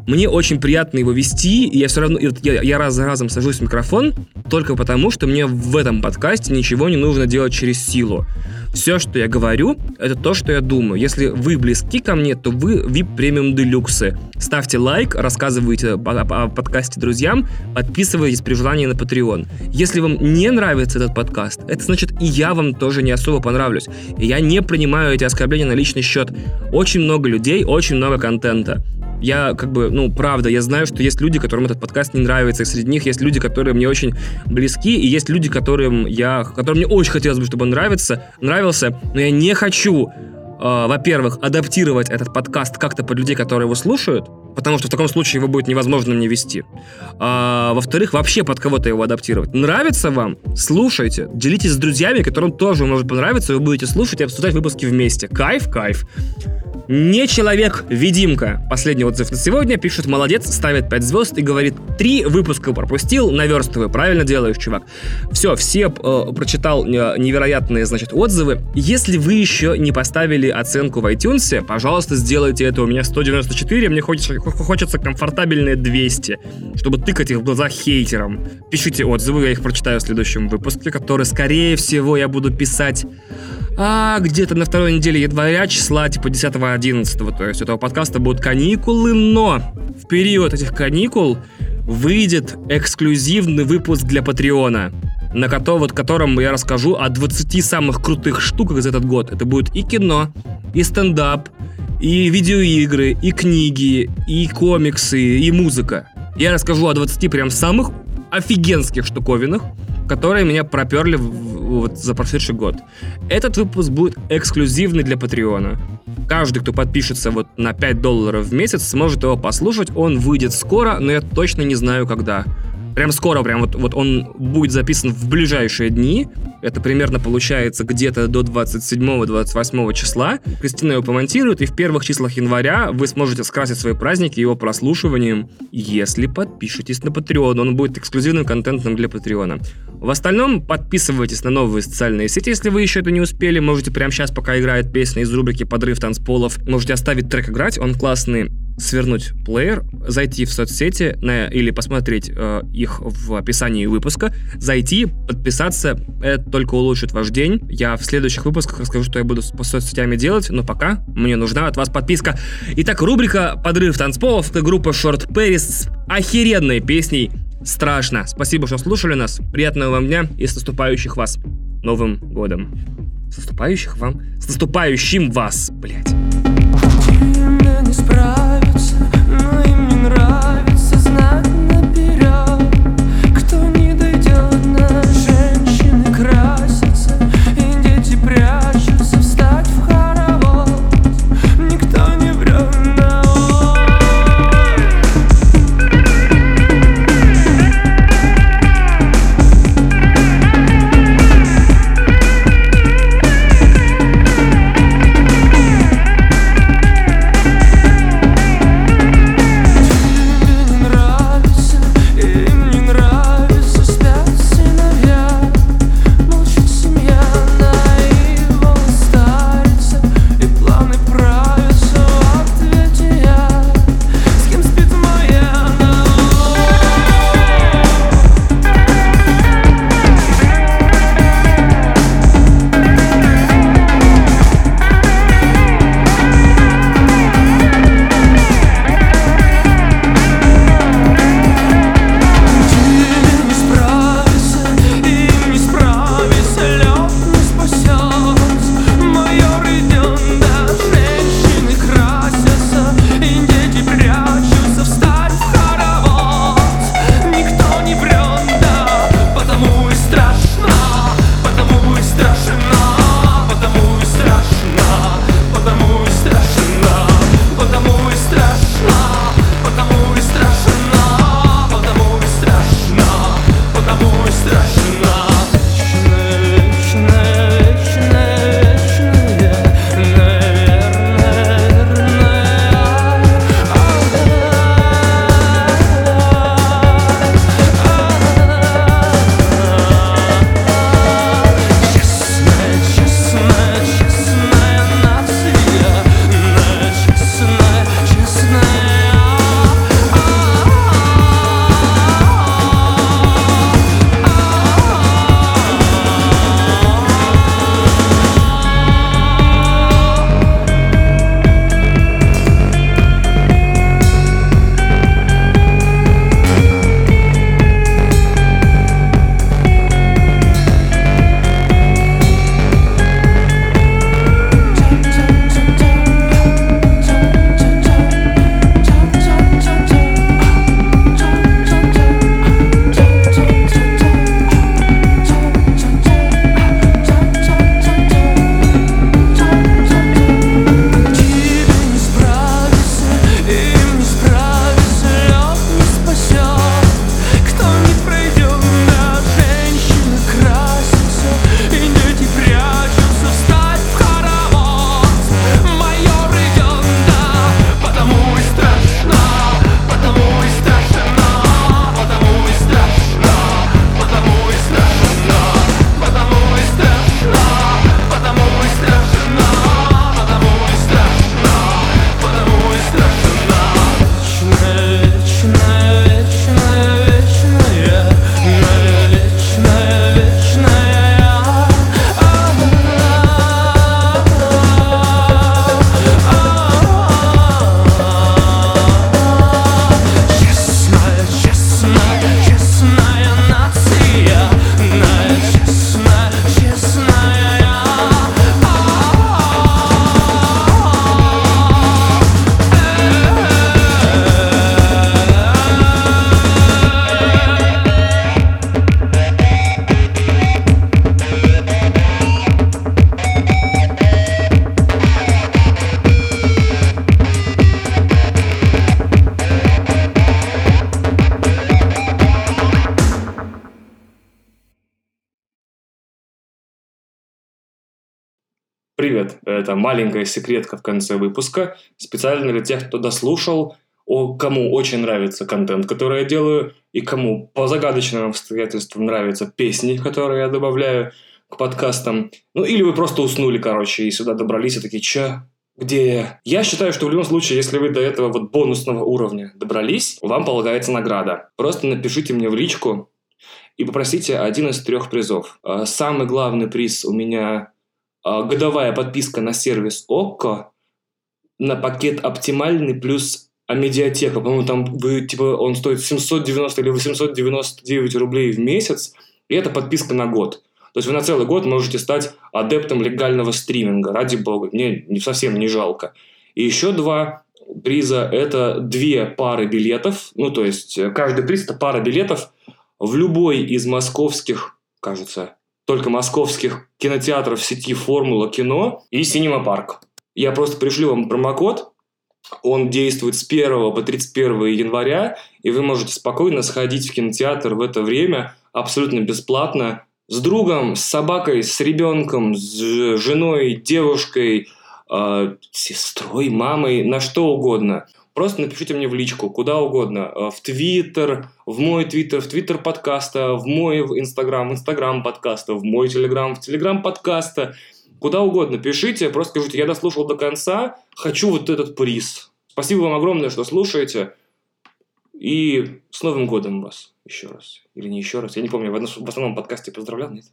мне очень приятно его вести, и я все равно, я, я раз за разом сажусь в микрофон, только потому, что мне в этом подкасте ничего не нужно делать через силу. Все, что я говорю, это то, что я думаю. Если вы близки ко мне, то вы VIP премиум делюксы. Ставьте лайк, рассказывайте о, о подкасте друзьям, подписывайтесь при желании на Patreon. Если вам не нравится этот подкаст, это значит и я вам тоже не особо понравлюсь. И я не принимаю эти оскорбления на личный счет. Очень много людей, очень много контента я как бы, ну, правда, я знаю, что есть люди, которым этот подкаст не нравится, и среди них есть люди, которые мне очень близки, и есть люди, которым я, которым мне очень хотелось бы, чтобы он нравится, нравился, но я не хочу, э, во-первых, адаптировать этот подкаст как-то под людей, которые его слушают, потому что в таком случае его будет невозможно мне вести. А, во-вторых, вообще под кого-то его адаптировать. Нравится вам? Слушайте. Делитесь с друзьями, которым тоже может понравиться, вы будете слушать и обсуждать выпуски вместе. Кайф, кайф. Не человек-видимка. Последний отзыв на сегодня. Пишет, молодец, ставит 5 звезд и говорит, три выпуска пропустил, наверстываю. Правильно делаешь, чувак. Все, все э, прочитал э, невероятные, значит, отзывы. Если вы еще не поставили оценку в iTunes, пожалуйста, сделайте это. У меня 194, мне хочется, хочется комфортабельные 200, чтобы тыкать их в глаза хейтерам. Пишите отзывы, я их прочитаю в следующем выпуске, который, скорее всего, я буду писать а где-то на второй неделе января числа типа 10-11, то есть у этого подкаста будут каникулы, но в период этих каникул выйдет эксклюзивный выпуск для Патреона, на котором, вот, котором я расскажу о 20 самых крутых штуках за этот год. Это будет и кино, и стендап, и видеоигры, и книги, и комиксы, и музыка. Я расскажу о 20 прям самых офигенских штуковинах, которые меня проперли вот за прошедший год. Этот выпуск будет эксклюзивный для Патреона. Каждый, кто подпишется вот на 5 долларов в месяц, сможет его послушать. Он выйдет скоро, но я точно не знаю когда. Прям скоро, прям вот, вот он будет записан в ближайшие дни. Это примерно получается где-то до 27-28 числа. Кристина его помонтирует, и в первых числах января вы сможете скрасить свои праздники его прослушиванием, если подпишетесь на Patreon. Он будет эксклюзивным контентом для Патреона. В остальном подписывайтесь на новые социальные сети, если вы еще это не успели. Можете прямо сейчас, пока играет песня из рубрики «Подрыв танцполов», можете оставить трек играть, он классный. Свернуть плеер, зайти в соцсети на, или посмотреть э, их в описании выпуска, зайти, подписаться. Это только улучшит ваш день. Я в следующих выпусках расскажу, что я буду по соцсетями делать, но пока мне нужна от вас подписка. Итак, рубрика «Подрыв танцполов» группа Short Paris с охеренной песней «Страшно». Спасибо, что слушали нас. Приятного вам дня и с наступающих вас Новым годом. С наступающих вам... С наступающим вас, блядь. Привет, это маленькая секретка в конце выпуска, специально для тех, кто дослушал, о, кому очень нравится контент, который я делаю, и кому по загадочным обстоятельствам нравятся песни, которые я добавляю к подкастам. Ну, или вы просто уснули, короче, и сюда добрались и такие, чё? где я считаю, что в любом случае, если вы до этого вот бонусного уровня добрались, вам полагается награда. Просто напишите мне в личку и попросите один из трех призов. А, Самый главный приз у меня годовая подписка на сервис ОККО на пакет оптимальный плюс Амедиатека. По-моему, там вы, типа, он стоит 790 или 899 рублей в месяц, и это подписка на год. То есть вы на целый год можете стать адептом легального стриминга, ради бога. Мне не, совсем не жалко. И еще два приза – это две пары билетов. Ну, то есть э, каждый приз – это пара билетов в любой из московских, кажется, только московских кинотеатров сети «Формула кино» и «Синема Парк». Я просто пришлю вам промокод, он действует с 1 по 31 января, и вы можете спокойно сходить в кинотеатр в это время абсолютно бесплатно с другом, с собакой, с ребенком, с женой, девушкой, э, сестрой, мамой, на что угодно. Просто напишите мне в личку, куда угодно. Э, в Твиттер, в мой Твиттер, в Твиттер подкаста, в мой Инстаграм, в Инстаграм подкаста, в мой Телеграм, в Телеграм подкаста. Куда угодно пишите, просто скажите, я дослушал до конца, хочу вот этот приз. Спасибо вам огромное, что слушаете. И с Новым годом вас еще раз. Или не еще раз. Я не помню, в основном подкасте поздравлял, нет?